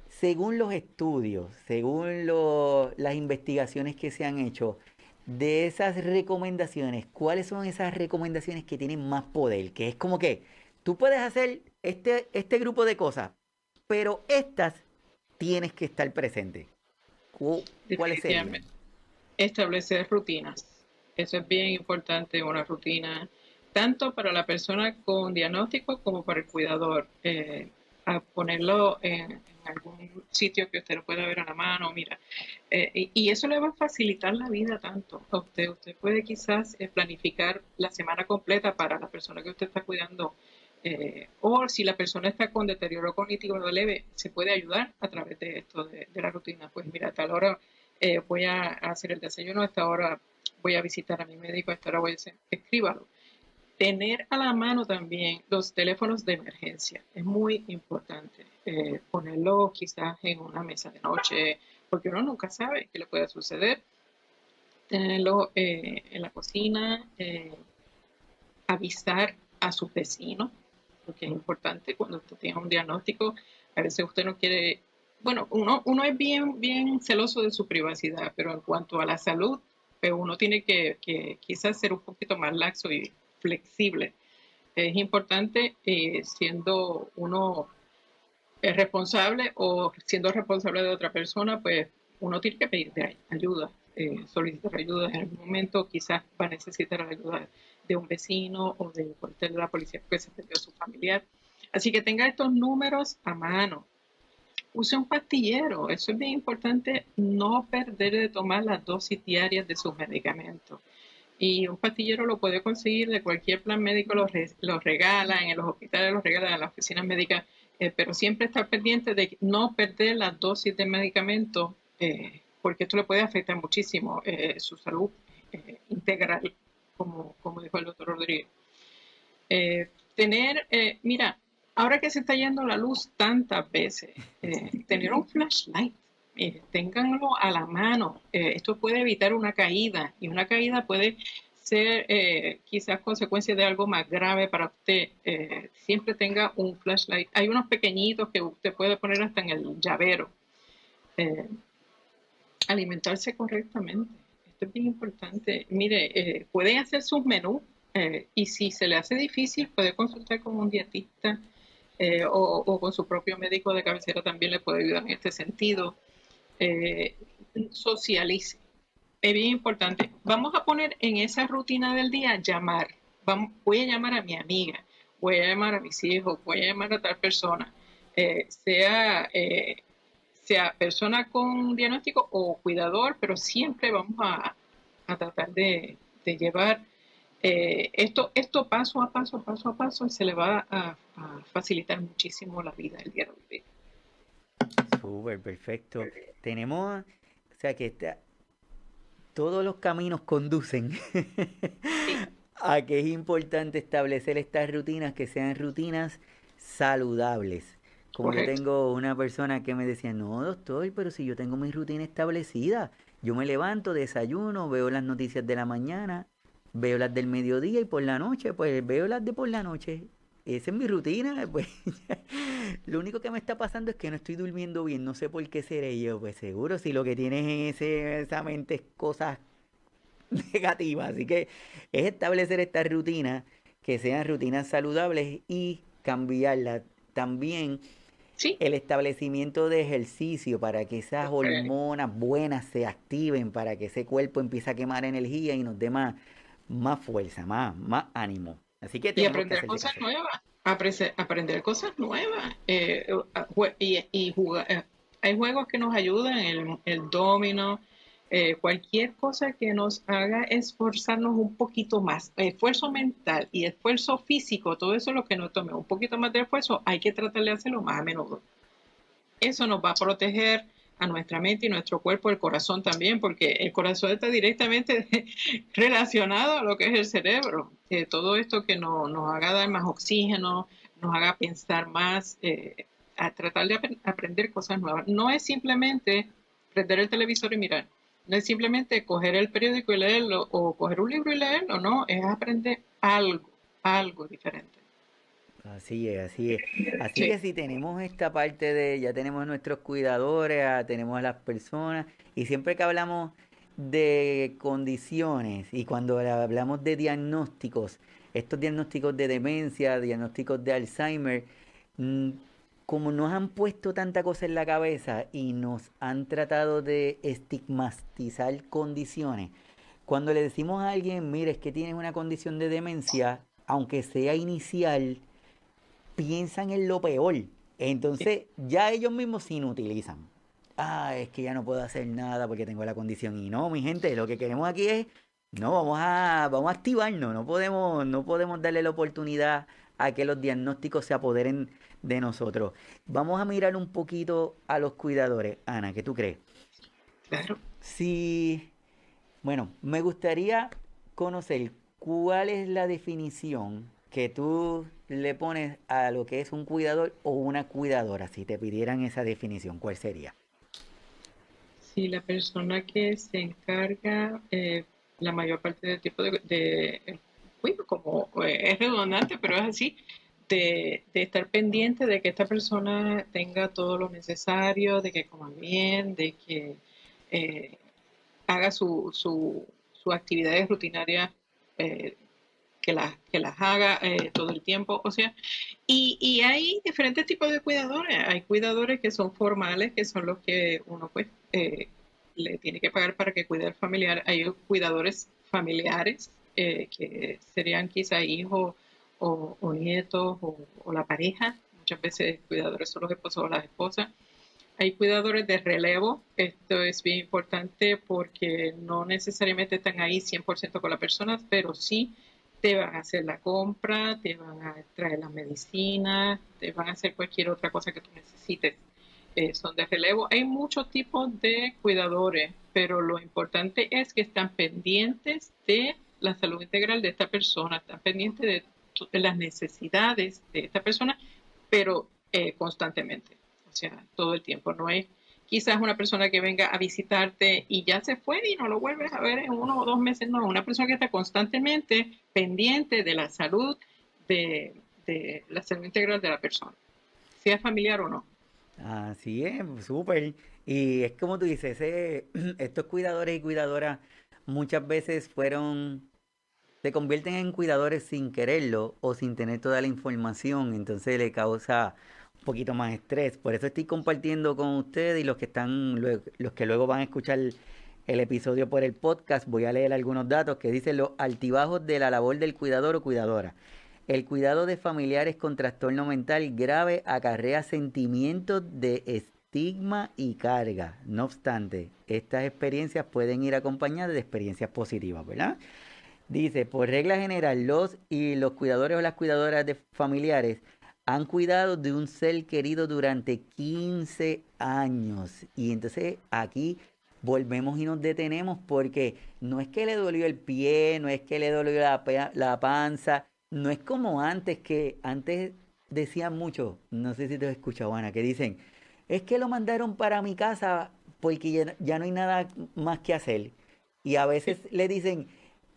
Según los estudios, según las investigaciones que se han hecho, de esas recomendaciones, ¿cuáles son esas recomendaciones que tienen más poder? Que es como que tú puedes hacer este, este grupo de cosas, pero estas tienes que estar presente. ¿Cuál es el? Establecer rutinas. Eso es bien importante, una rutina, tanto para la persona con diagnóstico como para el cuidador. Eh, a ponerlo en, algún sitio que usted lo pueda ver a la mano, mira. Eh, y, eso le va a facilitar la vida tanto a usted. Usted puede quizás eh, planificar la semana completa para la persona que usted está cuidando eh, o si la persona está con deterioro cognitivo leve, se puede ayudar a través de esto, de, la rutina. Pues mira, tal hora eh, voy a hacer el desayuno, a esta hora voy a visitar a mi médico, a esta hora voy a hacer, escríbalo. Tener a la mano también los teléfonos de emergencia es muy importante. Eh, ponerlo quizás en una mesa de noche, porque uno nunca sabe qué le puede suceder. Tenerlo en la cocina, avisar a sus vecinos porque es importante cuando usted tiene un diagnóstico, a veces usted no quiere, bueno, uno, uno es bien, bien celoso de su privacidad, pero en cuanto a la salud, pues uno tiene que, quizás ser un poquito más laxo y flexible. Es importante eh, siendo uno responsable o siendo responsable de otra persona, pues uno tiene que pedir ayuda, eh, solicitar ayuda en algún momento, quizás va a necesitar ayuda de un vecino o cuartel de la policía que se perdió su familiar. Así que tenga estos números a mano. Use un pastillero. Eso es bien importante, no perder de tomar las dosis diarias de sus medicamentos. Y un pastillero lo puede conseguir de cualquier plan médico, lo, regala, en los hospitales lo regala, en las oficinas médicas, eh, pero siempre estar pendiente de no perder las dosis de medicamentos, eh, porque esto le puede afectar muchísimo eh, su salud integral como, como dijo el doctor Rodríguez. Tener, mira, ahora que se está yendo la luz tantas veces, eh, tener un flashlight, ténganlo a la mano. esto puede evitar una caída y una caída puede ser quizás consecuencia de algo más grave para usted. siempre tenga un flashlight. Hay unos pequeñitos que usted puede poner hasta en el llavero. alimentarse correctamente es bien importante. Mire, eh, puede hacer sus menús eh, y si se le hace difícil puede consultar con un dietista eh, o, con su propio médico de cabecera también le puede ayudar en este sentido. socialice. Es bien importante. Vamos a poner en esa rutina del día llamar. Voy a llamar a mi amiga, voy a llamar a mis hijos, voy a llamar a tal persona. sea sea persona con diagnóstico o cuidador, pero siempre vamos a, tratar de, llevar eh, esto, esto paso a paso, paso a paso, se le va a, facilitar muchísimo la vida el día de hoy. Súper, perfecto. Tenemos, o sea que todos los caminos conducen [LAUGHS] a que es importante establecer estas rutinas que sean rutinas saludables. Como yo tengo una persona que me decía, no, doctor, pero si yo tengo mi rutina establecida, yo me levanto, desayuno, veo las noticias de la mañana, veo las del mediodía y por la noche, pues veo las de por la noche. Esa es mi rutina, [LAUGHS] pues lo único que me está pasando es que no estoy durmiendo bien, no sé por qué seré yo, pues seguro si lo que tienes en ese, esa mente es cosas [LAUGHS] negativas, así que es establecer estas rutinas que sean rutinas saludables y cambiarlas. También el establecimiento de ejercicio para que esas hormonas buenas se activen, para que ese cuerpo empiece a quemar energía y nos dé más, más fuerza, más, más ánimo. Así que y aprender cosas nuevas, aprender cosas nuevas eh, y, y jugar. Eh, hay juegos que nos ayudan, el, el domino, eh, cualquier cosa que nos haga esforzarnos un poquito más, esfuerzo mental y esfuerzo físico, todo eso es lo que nos tome un poquito más de esfuerzo, hay que tratar de hacerlo más a menudo. Eso nos va a proteger a nuestra mente y nuestro cuerpo, el corazón también, porque el corazón está directamente [LAUGHS] relacionado a lo que es el cerebro. Todo esto que nos haga dar más oxígeno, nos haga pensar más, eh, a tratar de aprender cosas nuevas. No es simplemente prender el televisor y mirar no es simplemente coger el periódico y leerlo o coger un libro y leerlo, no, es aprender algo, algo diferente. Así es, así es. Así que si tenemos esta parte de, ya tenemos nuestros cuidadores, tenemos a las personas, y siempre que hablamos de condiciones y cuando hablamos de diagnósticos, estos diagnósticos de demencia, diagnósticos de Alzheimer, mm, como nos han puesto tanta cosa en la cabeza y nos han tratado de estigmatizar condiciones, cuando le decimos a alguien, mire, es que tienes una condición de demencia, aunque sea inicial, piensan en lo peor. Entonces ya ellos mismos se inutilizan. Ah, es que ya no puedo hacer nada porque tengo la condición. Y no, mi gente, lo que queremos aquí es, no, vamos a, vamos a activarnos, no podemos, no podemos darle la oportunidad a que los diagnósticos se apoderen de nosotros. Vamos a mirar un poquito a los cuidadores. Ana, ¿qué tú crees? Claro. Sí, bueno, me gustaría conocer cuál es la definición que tú le pones a lo que es un cuidador o una cuidadora. Si te pidieran esa definición, ¿cuál sería? Sí, la persona que se encarga eh, la mayor parte del tipo de, de como eh, es redundante, pero es así, de, estar pendiente de que esta persona tenga todo lo necesario, de que coma bien, de que eh, haga sus su, su actividades rutinarias, eh, que, las, que las haga eh, todo el tiempo. O sea, y, y, hay diferentes tipos de cuidadores. Hay cuidadores que son formales, que son los que uno pues le tiene que pagar para que cuide al familiar. Hay cuidadores familiares, que serían quizá hijos o, nietos o, la pareja. Muchas veces cuidadores son los esposos o las esposas. Hay cuidadores de relevo. Esto es bien importante porque no necesariamente están ahí 100% con la persona, pero sí te van a hacer la compra, te van a traer las medicinas, te van a hacer cualquier otra cosa que tú necesites. Eh, son de relevo. Hay muchos tipos de cuidadores, pero lo importante es que están pendientes de la salud integral de esta persona, están pendientes de las necesidades de esta persona, pero eh, constantemente, o sea, todo el tiempo. No es quizás una persona que venga a visitarte y ya se fue y no lo vuelves a ver en uno o dos meses, no, una persona que está constantemente pendiente de la salud, de, de la salud integral de la persona, sea familiar o no. Así es, súper. Y es como tú dices, [CLEARS THROAT] estos cuidadores y cuidadoras muchas veces fueron se convierten en cuidadores sin quererlo o sin tener toda la información, entonces le causa poquito más estrés. Por eso estoy compartiendo con ustedes y los que están los que luego van a escuchar el episodio por el podcast, voy a leer algunos datos que dicen los altibajos de la labor del cuidador o cuidadora. El cuidado de familiares con trastorno mental grave acarrea sentimientos de estigma y carga. No obstante, estas experiencias pueden ir acompañadas de experiencias positivas, ¿verdad? Dice, por regla general, los y los cuidadores o las cuidadoras de familiares han cuidado de un ser querido durante 15 años. Y entonces aquí volvemos y nos detenemos porque no es que le dolió el pie, no es que le dolió la, la panza, no es como antes que antes decían mucho, no sé si te has escuchado Ana, que dicen, es que lo mandaron para mi casa porque ya, no hay nada más que hacer. Y a veces le dicen,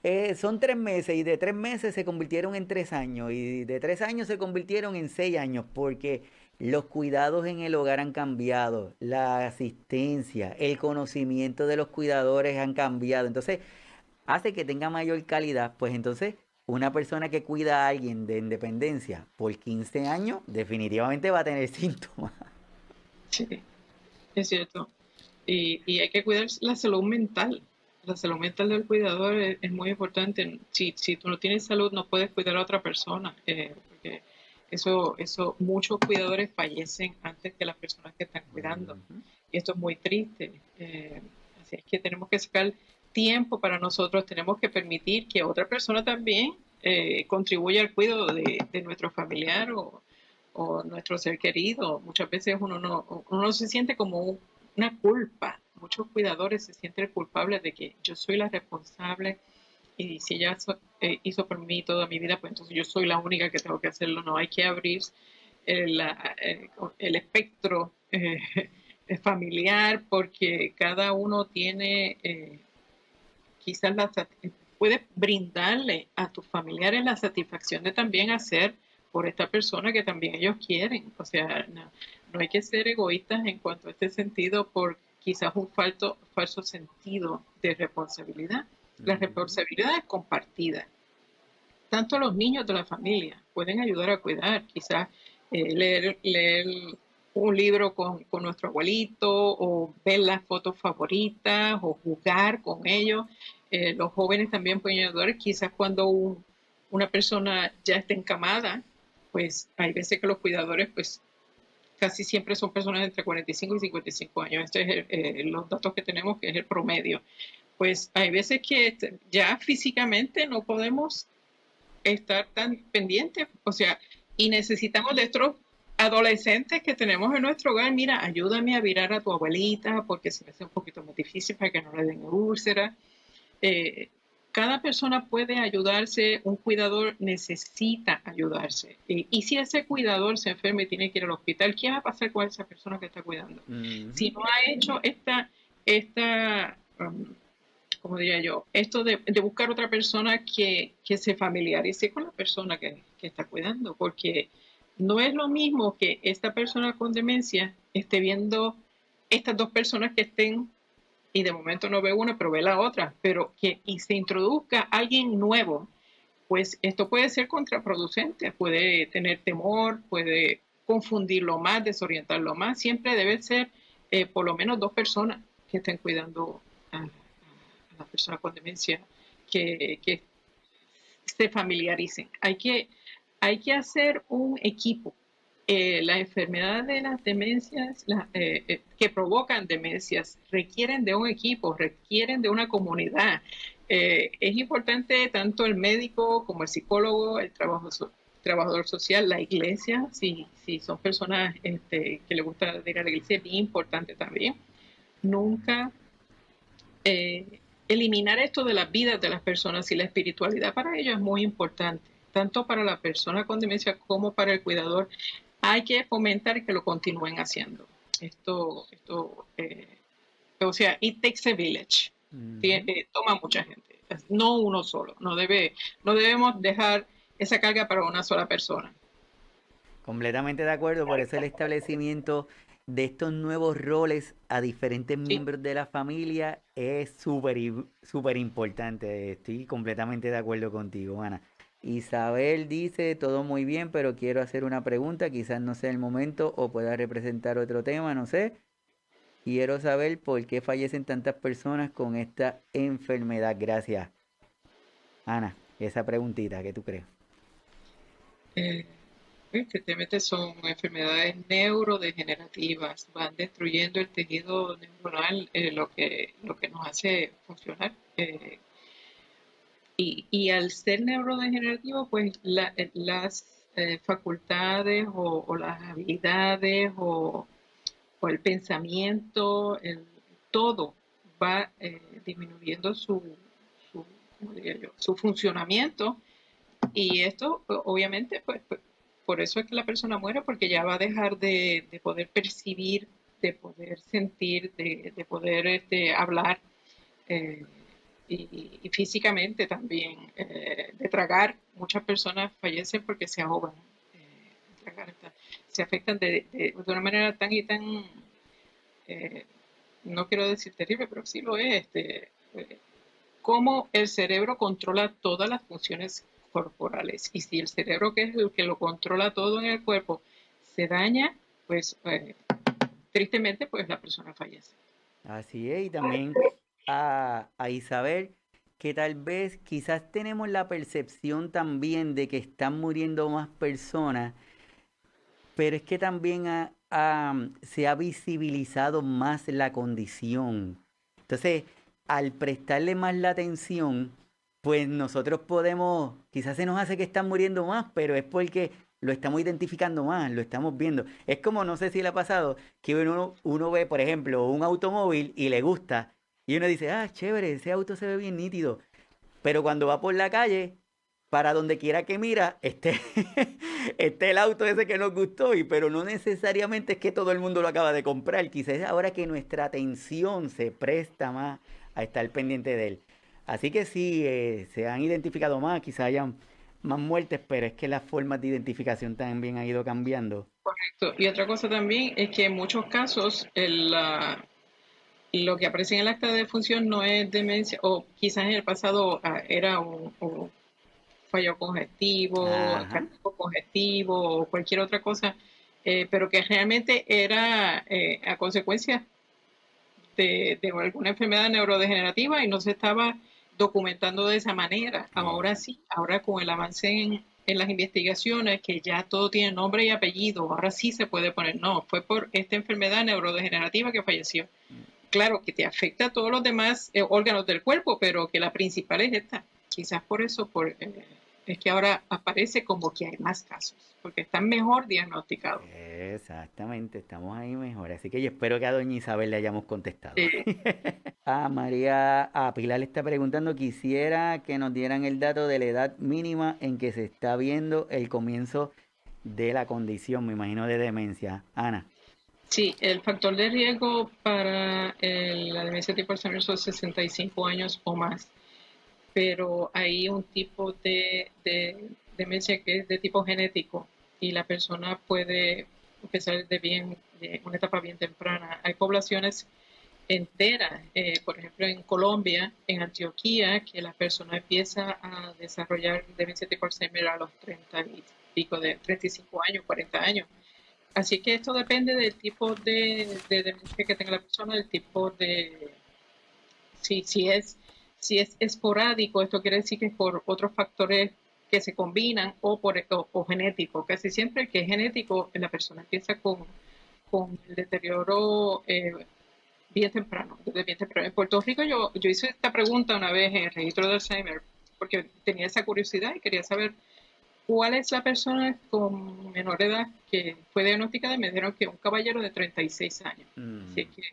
eh, son tres meses y de tres meses se convirtieron en tres años y de tres años se convirtieron en seis años porque los cuidados en el hogar han cambiado, la asistencia, el conocimiento de los cuidadores han cambiado. Entonces, hace que tenga mayor calidad. Pues entonces, una persona que cuida a alguien de independencia por 15 años, definitivamente va a tener [LAUGHS] síntomas. Sí, es cierto. Y, y hay que cuidar la salud mental. La salud mental del cuidador es, muy importante. Si, si tú no tienes salud, no puedes cuidar a otra persona. Eh, porque eso, eso, muchos cuidadores fallecen antes que las personas que están cuidando. Y esto es muy triste. Eh, así es que tenemos que sacar tiempo para nosotros, tenemos que permitir que otra persona también eh, contribuya al cuidado de, nuestro familiar o, nuestro ser querido. Muchas veces uno no, uno se siente como una culpa. Muchos cuidadores se sienten culpables de que yo soy la responsable y si ella eh, hizo por mí toda mi vida, pues entonces yo soy la única que tengo que hacerlo. No hay que abrir el, eh, el espectro eh, [LAUGHS] familiar porque cada uno tiene quizás la, puedes brindarle a tus familiares la satisfacción de también hacer por esta persona que también ellos quieren. O sea, no, no hay que ser egoístas en cuanto a este sentido por quizás un falso, falso sentido de responsabilidad. La responsabilidad es compartida. Tanto los niños de la familia pueden ayudar a cuidar, quizás eh, leer, leer un libro con, nuestro abuelito o ver las fotos favoritas o jugar con ellos. Eh, los jóvenes también pueden ayudar, quizás cuando una persona ya está encamada, pues hay veces que los cuidadores pues casi siempre son personas entre 45 y 55 años. Estos son eh, los datos que tenemos, que es el promedio pues hay veces que ya físicamente no podemos estar tan pendientes, o sea, y necesitamos de estos adolescentes que tenemos en nuestro hogar, mira, ayúdame a virar a tu abuelita porque se me hace un poquito más difícil para que no le den úlcera. Eh, cada persona puede ayudarse, un cuidador necesita ayudarse. Y, si ese cuidador se enferma y tiene que ir al hospital, ¿qué va a pasar con esa persona que está cuidando? Si no ha hecho esta, esta um, como diría yo, esto de, buscar otra persona que, se familiarice con la persona que, está cuidando, porque no es lo mismo que esta persona con demencia esté viendo estas dos personas que estén y de momento no ve una, pero ve la otra, pero que y se introduzca alguien nuevo, pues esto puede ser contraproducente, puede tener temor, puede confundirlo más, desorientarlo más. Siempre debe ser eh, por lo menos dos personas que estén cuidando a, las personas con demencia que, se familiaricen. Hay que, hay que hacer un equipo. Eh, la enfermedad de las demencias eh, eh, que provocan demencias requieren de un equipo, requieren de una comunidad. es importante tanto el médico como el psicólogo, el trabajo trabajador social, la iglesia, si, si son personas este, que les gusta ir a la iglesia, es bien importante también. Nunca eliminar esto de las vidas de las personas y la espiritualidad para ellos es muy importante, tanto para la persona con demencia como para el cuidador. Hay que fomentar que lo continúen haciendo. Esto, esto eh, o sea, it takes a village. Eh, toma mucha gente, no uno solo. No, debe, no debemos dejar esa carga para una sola persona. Completamente de acuerdo, por eso el establecimiento de estos nuevos roles a diferentes miembros de la familia es súper súper importante. Estoy completamente de acuerdo contigo, Ana. Isabel dice, todo muy bien, pero quiero hacer una pregunta, quizás no sea el momento o pueda representar otro tema, no sé. Quiero saber por qué fallecen tantas personas con esta enfermedad. Gracias. Ana, esa preguntita, ¿qué tú crees? Eh, Efectivamente son enfermedades neurodegenerativas, van destruyendo el tejido neuronal, eh, lo, que, lo que nos hace funcionar. Eh, y, al ser neurodegenerativo, pues eh, las facultades o, las habilidades o, el pensamiento, todo va eh, disminuyendo su, su, funcionamiento y esto obviamente pues, pues, por eso es que la persona muere porque ya va a dejar de, de poder percibir, de poder sentir, de, de poder este, hablar. Eh, y, físicamente también eh, de tragar. Muchas personas fallecen porque se ahogan, eh, se afectan de, de, una manera tan y tan, eh, no quiero decir terrible, pero sí lo es, este, cómo el cerebro controla todas las funciones corporales. Y si el cerebro, que es el que lo controla todo en el cuerpo, se daña, pues tristemente, pues la persona fallece. Así es, y también a, Isabel que tal vez quizás tenemos la percepción también de que están muriendo más personas, pero es que también se ha visibilizado más la condición. Entonces, al prestarle más la atención, pues nosotros podemos, quizás se nos hace que están muriendo más, pero es porque lo estamos identificando más, lo estamos viendo. Es como, no sé si le ha pasado, que uno, uno ve, por ejemplo, un automóvil y le gusta, y uno dice, ah, chévere, ese auto se ve bien nítido. Pero cuando va por la calle, para donde quiera que mira, [LAUGHS] esté, esté el auto ese que nos gustó, y, pero no necesariamente es que todo el mundo lo acaba de comprar. Quizás ahora que nuestra atención se presta más a estar pendiente de él. Así que sí, eh, se han identificado más, quizás hayan más muertes, pero es que las formas de identificación también han ido cambiando. Correcto. Y otra cosa también es que en muchos casos el, lo que aparece en el acta de función no es demencia, o quizás en el pasado ah, era un, fallo congestivo, congestivo o cualquier otra cosa, eh, pero que realmente era eh, a consecuencia de, alguna enfermedad neurodegenerativa y no se estaba documentando de esa manera. Ahora sí, ahora con el avance en, en las investigaciones, que ya todo tiene nombre y apellido, ahora sí se puede poner, no, fue por esta enfermedad neurodegenerativa que falleció claro que te afecta a todos los demás eh, órganos del cuerpo, pero que la principal es esta. Quizás por eso por, eh, es que ahora aparece como que hay más casos, porque están mejor diagnosticados. Exactamente, estamos ahí mejor. Así que yo espero que a doña Isabel le hayamos contestado. [LAUGHS] a María, a Pilar le está preguntando, quisiera que nos dieran el dato de la edad mínima en que se está viendo el comienzo de la condición, me imagino, de demencia. Ana. Sí, el factor de riesgo para la demencia tipo Alzheimer son 65 años o más, pero hay un tipo de, demencia que es de tipo genético y la persona puede empezar de bien, de una etapa bien temprana. Hay poblaciones enteras, eh, por ejemplo en Colombia, en Antioquía, que la persona empieza a desarrollar demencia tipo Alzheimer a los 30 y pico de 35 años, 40 años Así que esto depende del tipo de, demencia que tenga la persona, del tipo de... Si, si, es, si es esporádico, esto quiere decir que es por otros factores que se combinan o por o, genético. Casi siempre que es genético, la persona empieza con, con el deterioro eh, bien temprano, bien temprano. En Puerto Rico yo, yo hice esta pregunta una vez en el registro de Alzheimer porque tenía esa curiosidad y quería saber ¿Cuál es la persona con menor edad que fue diagnosticada? Me dijeron que un caballero de 36 años. Mm. Así que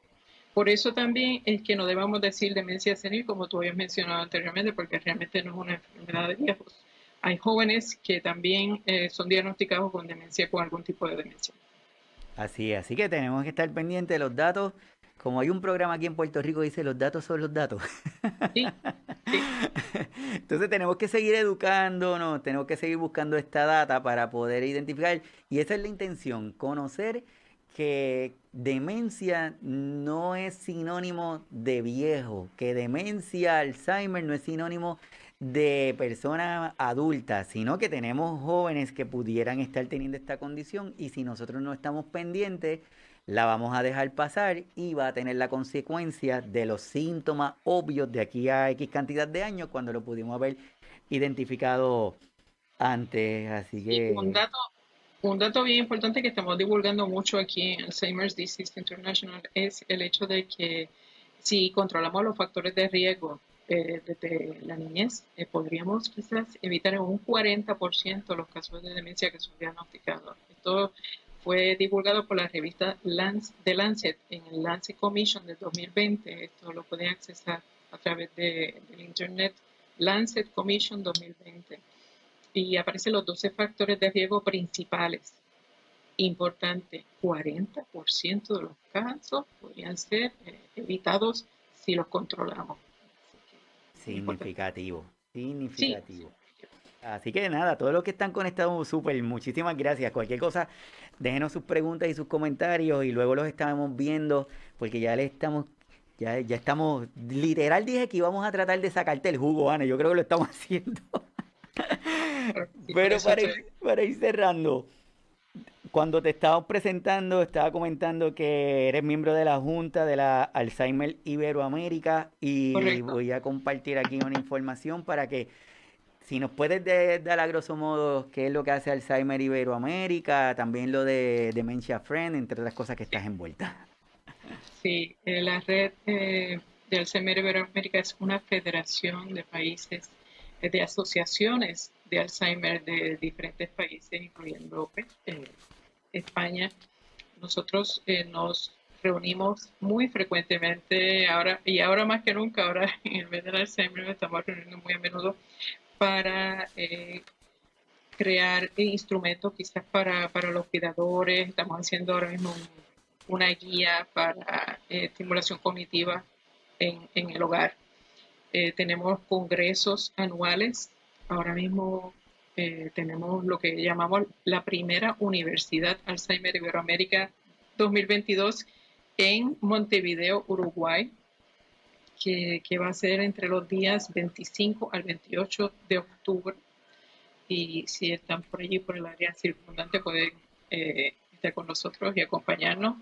por eso también es que no debemos decir demencia senil, como tú habías mencionado anteriormente, porque realmente no es una enfermedad de viejos. Hay jóvenes que también eh, son diagnosticados con demencia, con algún tipo de demencia. Así, así que tenemos que estar pendientes de los datos como hay un programa aquí en Puerto Rico que dice los datos son los datos. Sí, [LAUGHS] Entonces tenemos que seguir educándonos, tenemos que seguir buscando esta data para poder identificar. Y esa es la intención, conocer que demencia no es sinónimo de viejo, que demencia, Alzheimer no es sinónimo de personas adultas, sino que tenemos jóvenes que pudieran estar teniendo esta condición y si nosotros no estamos pendientes, la vamos a dejar pasar y va a tener la consecuencia de los síntomas obvios de aquí a X cantidad de años cuando lo pudimos haber identificado antes. Así que... un, dato, un dato bien importante que estamos divulgando mucho aquí en Alzheimer's Disease International es el hecho de que si controlamos los factores de riesgo eh, desde la niñez, eh, podríamos quizás evitar en un 40% los casos de demencia que son diagnosticados. Esto fue divulgado por la revista Lance, The Lancet en el Lancet Commission del 2020. Esto lo pueden accesar a través de, del Internet. Lancet Commission 2020. Y aparecen los 12 factores de riesgo principales. Importante, 40% de los casos podrían ser eh, evitados si los controlamos. Significativo, significativo. Así que nada, todos los que están conectados, súper, muchísimas gracias. Cualquier cosa, déjenos sus preguntas y sus comentarios y luego los estamos viendo porque ya le estamos, ya, ya estamos, literal dije que íbamos a tratar de sacarte el jugo, Ana, yo creo que lo estamos [LAUGHS] haciendo. Pero para para ir cerrando, cuando te estábamos presentando, estaba comentando que eres miembro de la Junta de la Alzheimer Iberoamérica y voy a compartir aquí una información para que si nos puedes dar a grosso modo qué es lo que hace Alzheimer Iberoamérica, también lo de Dementia Friend, entre otras cosas que estás envuelta. Sí, eh, la red eh, de Alzheimer Iberoamérica es una federación de países, eh, de asociaciones de Alzheimer de diferentes países, incluyendo España. Nosotros nos reunimos muy frecuentemente ahora y ahora más que nunca, ahora [LAUGHS] en el mes del Alzheimer estamos reuniendo muy a menudo para eh, crear instrumentos quizás para, los cuidadores. Estamos haciendo ahora mismo una guía para eh, estimulación cognitiva en, el hogar. Eh, tenemos congresos anuales. Ahora mismo tenemos lo que llamamos la primera Universidad Alzheimer Iberoamérica 2022 en Montevideo, Uruguay que, va a ser entre los días 25 al 28 de octubre. Y si están por allí, por el área circundante, pueden eh, estar con nosotros y acompañarnos.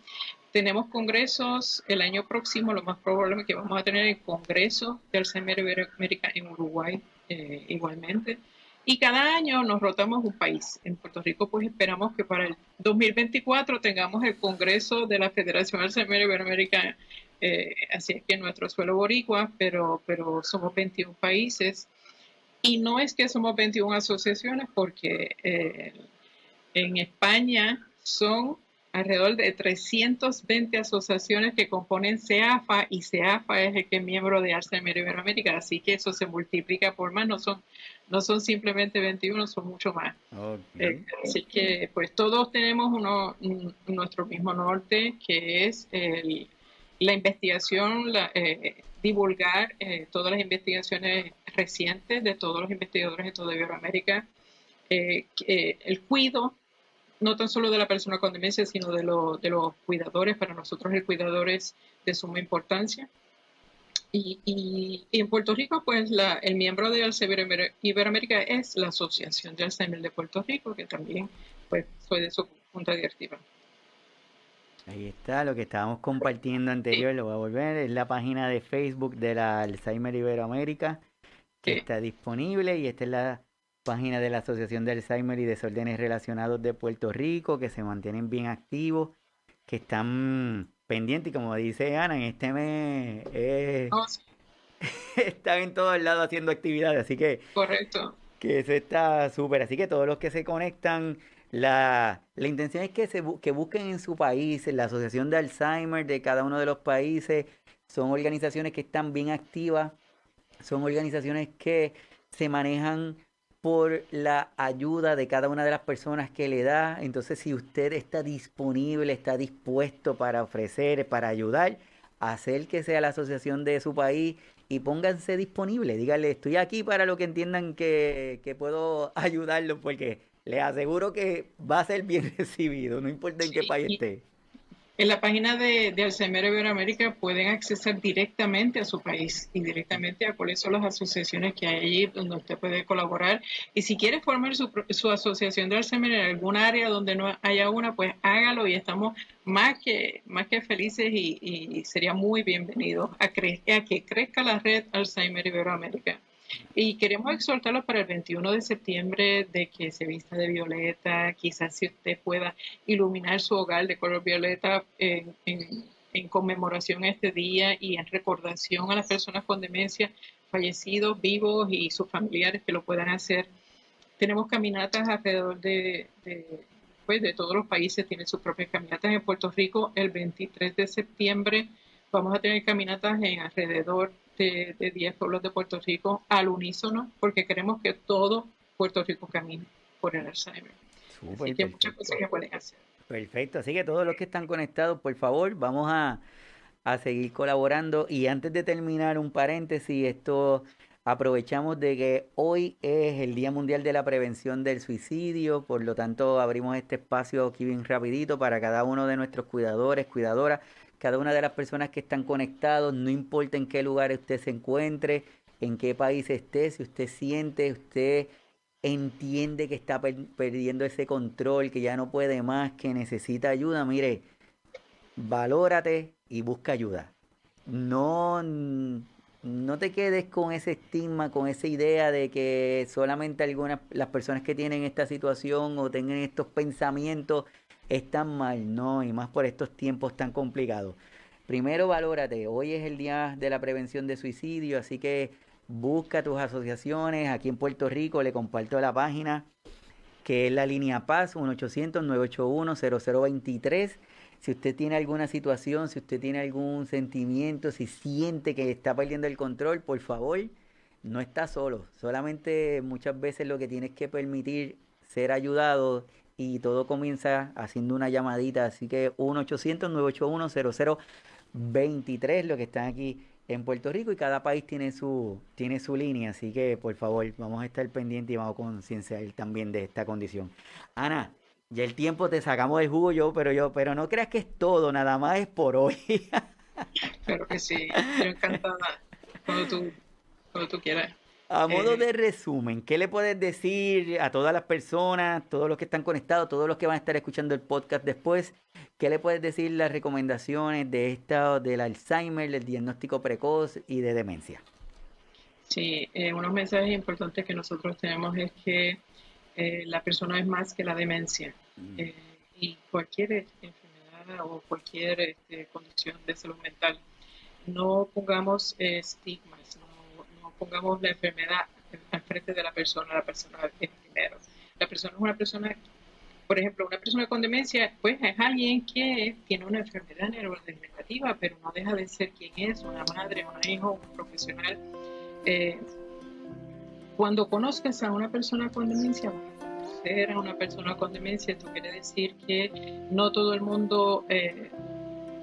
Tenemos congresos el año próximo, lo más probable es que vamos a tener el Congreso de Alzheimer Iberoamérica en Uruguay eh, igualmente. Y cada año nos rotamos un país. En Puerto Rico, pues esperamos que para el 2024 tengamos el Congreso de la Federación Alzheimer Iberoamérica eh, así es que nuestro suelo boricua, pero, pero somos 21 países. Y no es que somos 21 asociaciones, porque eh, en España son alrededor de 320 asociaciones que componen CEAFA y CEAFA es el que es miembro de Alzheimer Iberoamérica, así que eso se multiplica por más, no son, no son simplemente 21, son mucho más. Eh, así que pues todos tenemos uno, nuestro mismo norte, que es el, la investigación, eh, divulgar eh, todas las investigaciones recientes de todos los investigadores de toda Iberoamérica, eh, el cuido, no tan solo de la persona con demencia, sino de, de los cuidadores. Para nosotros el cuidador es de suma importancia. Y, en Puerto Rico, pues el miembro de Alzheimer Iberoamérica es la Asociación de Alzheimer de Puerto Rico, que también pues, soy de su junta directiva. Ahí está, lo que estábamos compartiendo anterior, lo voy a volver, es la página de Facebook de la Alzheimer Iberoamérica, que está disponible, y esta es la página de la Asociación de Alzheimer y Desórdenes Relacionados de Puerto Rico, que se mantienen bien activos, que están pendientes, y como dice Ana, en este mes eh, [LAUGHS] están en todos lados haciendo actividades, así que... Correcto. Que eso está súper, así que todos los que se conectan la, intención es que, se, que busquen en su país, la Asociación de Alzheimer de cada uno de los países. Son organizaciones que están bien activas, son organizaciones que se manejan por la ayuda de cada una de las personas que le da. Entonces, si usted está disponible, está dispuesto para ofrecer, para ayudar, hacer que sea la asociación de su país y pónganse disponible. Díganle, estoy aquí para lo que entiendan que, que puedo [LAUGHS] ayudarlos, porque le aseguro que va a ser bien [LAUGHS] recibido, no importa en qué país esté. En la página de, de Alzheimer Iberoamérica pueden acceder directamente a su país y directamente a cuáles son las asociaciones que hay allí donde usted puede colaborar. Y si quiere formar su, su asociación de Alzheimer en algún área donde no haya una, pues hágalo y estamos más que, más que felices y, y sería muy bienvenido a, a que crezca la red Alzheimer Iberoamérica. Y queremos exhortarlos para el 21 de septiembre de que se vista de violeta, quizás si usted pueda iluminar su hogar de color violeta en, conmemoración a este día y en recordación a las personas con demencia, fallecidos, vivos y sus familiares que lo puedan hacer. Tenemos caminatas alrededor de, pues, de todos los países tienen sus propias caminatas. En Puerto Rico, el 23 de septiembre, vamos a tener caminatas en alrededor de, de 10 pueblos de Puerto Rico al unísono, porque queremos que todo Puerto Rico camine por el Alzheimer. Así que muchas cosas que pueden hacer. Perfecto, así que todos los que están conectados, por favor, vamos a, a seguir colaborando. Y antes de terminar, un paréntesis, esto aprovechamos de que hoy es el Día Mundial de la Prevención del Suicidio, por lo tanto abrimos este espacio aquí bien rapidito para cada uno de nuestros cuidadores, cuidadoras, cada una de las personas que están conectados, no importa en qué lugar usted se encuentre, en qué país esté, si usted siente, usted entiende que está perdiendo ese control, que ya no puede más, que necesita ayuda, mire, valórate y busca ayuda. No, no te quedes con ese estigma, con esa idea de que solamente algunas las personas que tienen esta situación o tengan estos pensamientos están mal, no, y más por estos tiempos tan complicados. Primero valórate, hoy es el día de la prevención de suicidio, así que busca tus asociaciones. Aquí en Puerto Rico le comparto la página que es la línea Paz 1-800-981-0023. Si usted tiene alguna situación, si usted tiene algún sentimiento, si siente que está perdiendo el control, por favor, no está solo. Solamente muchas veces lo que tienes que permitir ser ayudado y todo comienza haciendo una llamadita. Así que 1-800-981-0023, lo que están aquí en Puerto Rico y cada país tiene su, tiene su línea, así que por favor vamos a estar pendientes y vamos a concienciar también de esta condición. Ana, ya el tiempo te sacamos del jugo yo, pero yo, pero no creas que es todo, nada más es por hoy. Claro que sí, yo encantada cuando tú, cuando tú quieras. A modo eh, de resumen, ¿qué le puedes decir a todas las personas, todos los que están conectados, todos los que van a estar escuchando el podcast después? ¿Qué le puedes decir las recomendaciones de esta, del Alzheimer, del diagnóstico precoz y de demencia? Sí, eh, unos mensajes importantes que nosotros tenemos es que eh, la persona es más que la demencia mm. y cualquier enfermedad o cualquier este, condición de salud mental, no pongamos estigmas, pongamos la enfermedad al frente de la persona, la persona es primero. La persona es una persona, por ejemplo, una persona con demencia, pues es alguien que tiene una enfermedad neurodegenerativa, pero no deja de ser quien es, una madre, un hijo, un profesional. Eh, cuando conozcas a una persona con demencia, a una persona con demencia, esto quiere decir que no todo el mundo eh,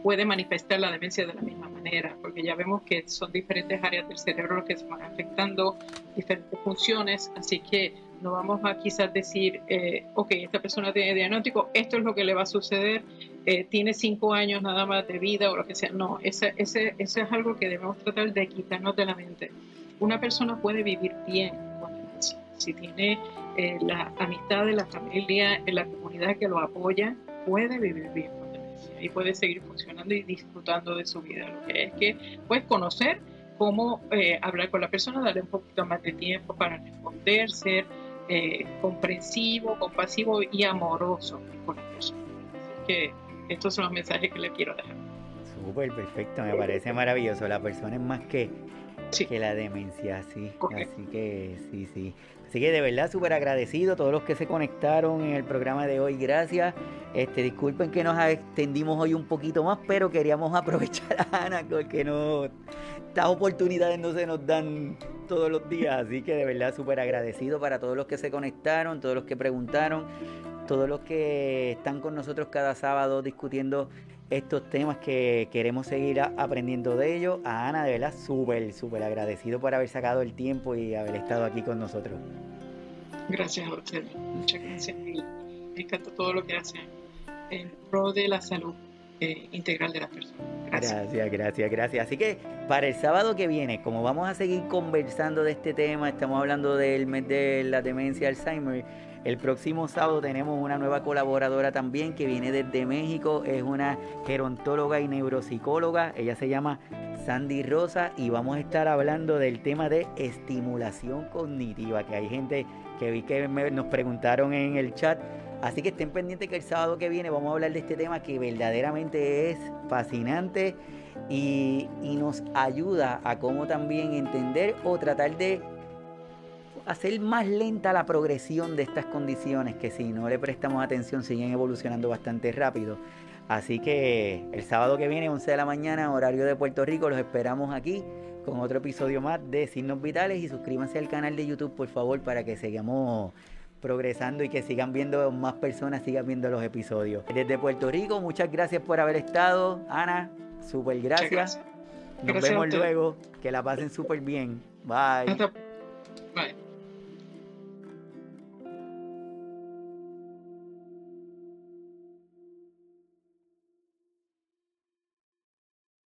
puede manifestar la demencia de la misma manera, porque ya vemos que son diferentes áreas del cerebro que se van afectando diferentes funciones, así que no vamos a quizás decir, eh, ok, esta persona tiene diagnóstico, esto es lo que le va a suceder, eh, tiene cinco años nada más de vida o lo que sea. No, ese, ese, eso es algo que debemos tratar de quitarnos de la mente. Una persona puede vivir bien con demencia si tiene eh, la amistad de la familia, en la comunidad que lo apoya, puede vivir bien y puede seguir funcionando y disfrutando de su vida. Lo que es que puedes conocer cómo eh, hablar con la persona, darle un poquito más de tiempo para responder, ser eh, comprensivo, compasivo y amoroso con la persona. Así que estos son los mensajes que le quiero dejar. Súper, perfecto, me parece maravilloso. La persona es más que, que la demencia, sí. Así que sí, sí. Así que de verdad súper agradecido a todos los que se conectaron en el programa de hoy. Gracias. Este, disculpen que nos extendimos hoy un poquito más, pero queríamos [LAUGHS] aprovechar a Ana porque no, estas oportunidades no se nos dan todos los días. Así que de verdad súper agradecido para todos los que se conectaron, todos los que preguntaron, todos los que están con nosotros cada sábado discutiendo estos temas que queremos seguir aprendiendo de ellos. A Ana, de verdad, súper, súper agradecido por haber sacado el tiempo y haber estado aquí con nosotros. Gracias a usted. Muchas gracias. Me encanta todo lo que hacen en pro de la salud eh, integral de la persona. Gracias. gracias, gracias, gracias. Así que para el sábado que viene, como vamos a seguir conversando de este tema, estamos hablando del mes de la demencia Alzheimer el próximo sábado tenemos una nueva colaboradora también que viene desde México, es una gerontóloga y neuropsicóloga, ella se llama Sandy Rosa y vamos a estar hablando del tema de estimulación cognitiva, que hay gente que vi que nos preguntaron en el chat. Así que estén pendientes que el sábado que viene vamos a hablar de este tema que verdaderamente es fascinante y, y nos ayuda a cómo también entender o tratar de hacer más lenta la progresión de estas condiciones que si no le prestamos atención siguen evolucionando bastante rápido. Así que el sábado que viene, 11 de la mañana, horario de Puerto Rico, los esperamos aquí con otro episodio más de Signos Vitales y suscríbanse al canal de YouTube, por favor, para que sigamos progresando y que sigan viendo más personas, sigan viendo los episodios. Desde Puerto Rico, muchas gracias por haber estado. Ana, súper gracias. Nos vemos luego. Que la pasen súper bien. Bye. Bye.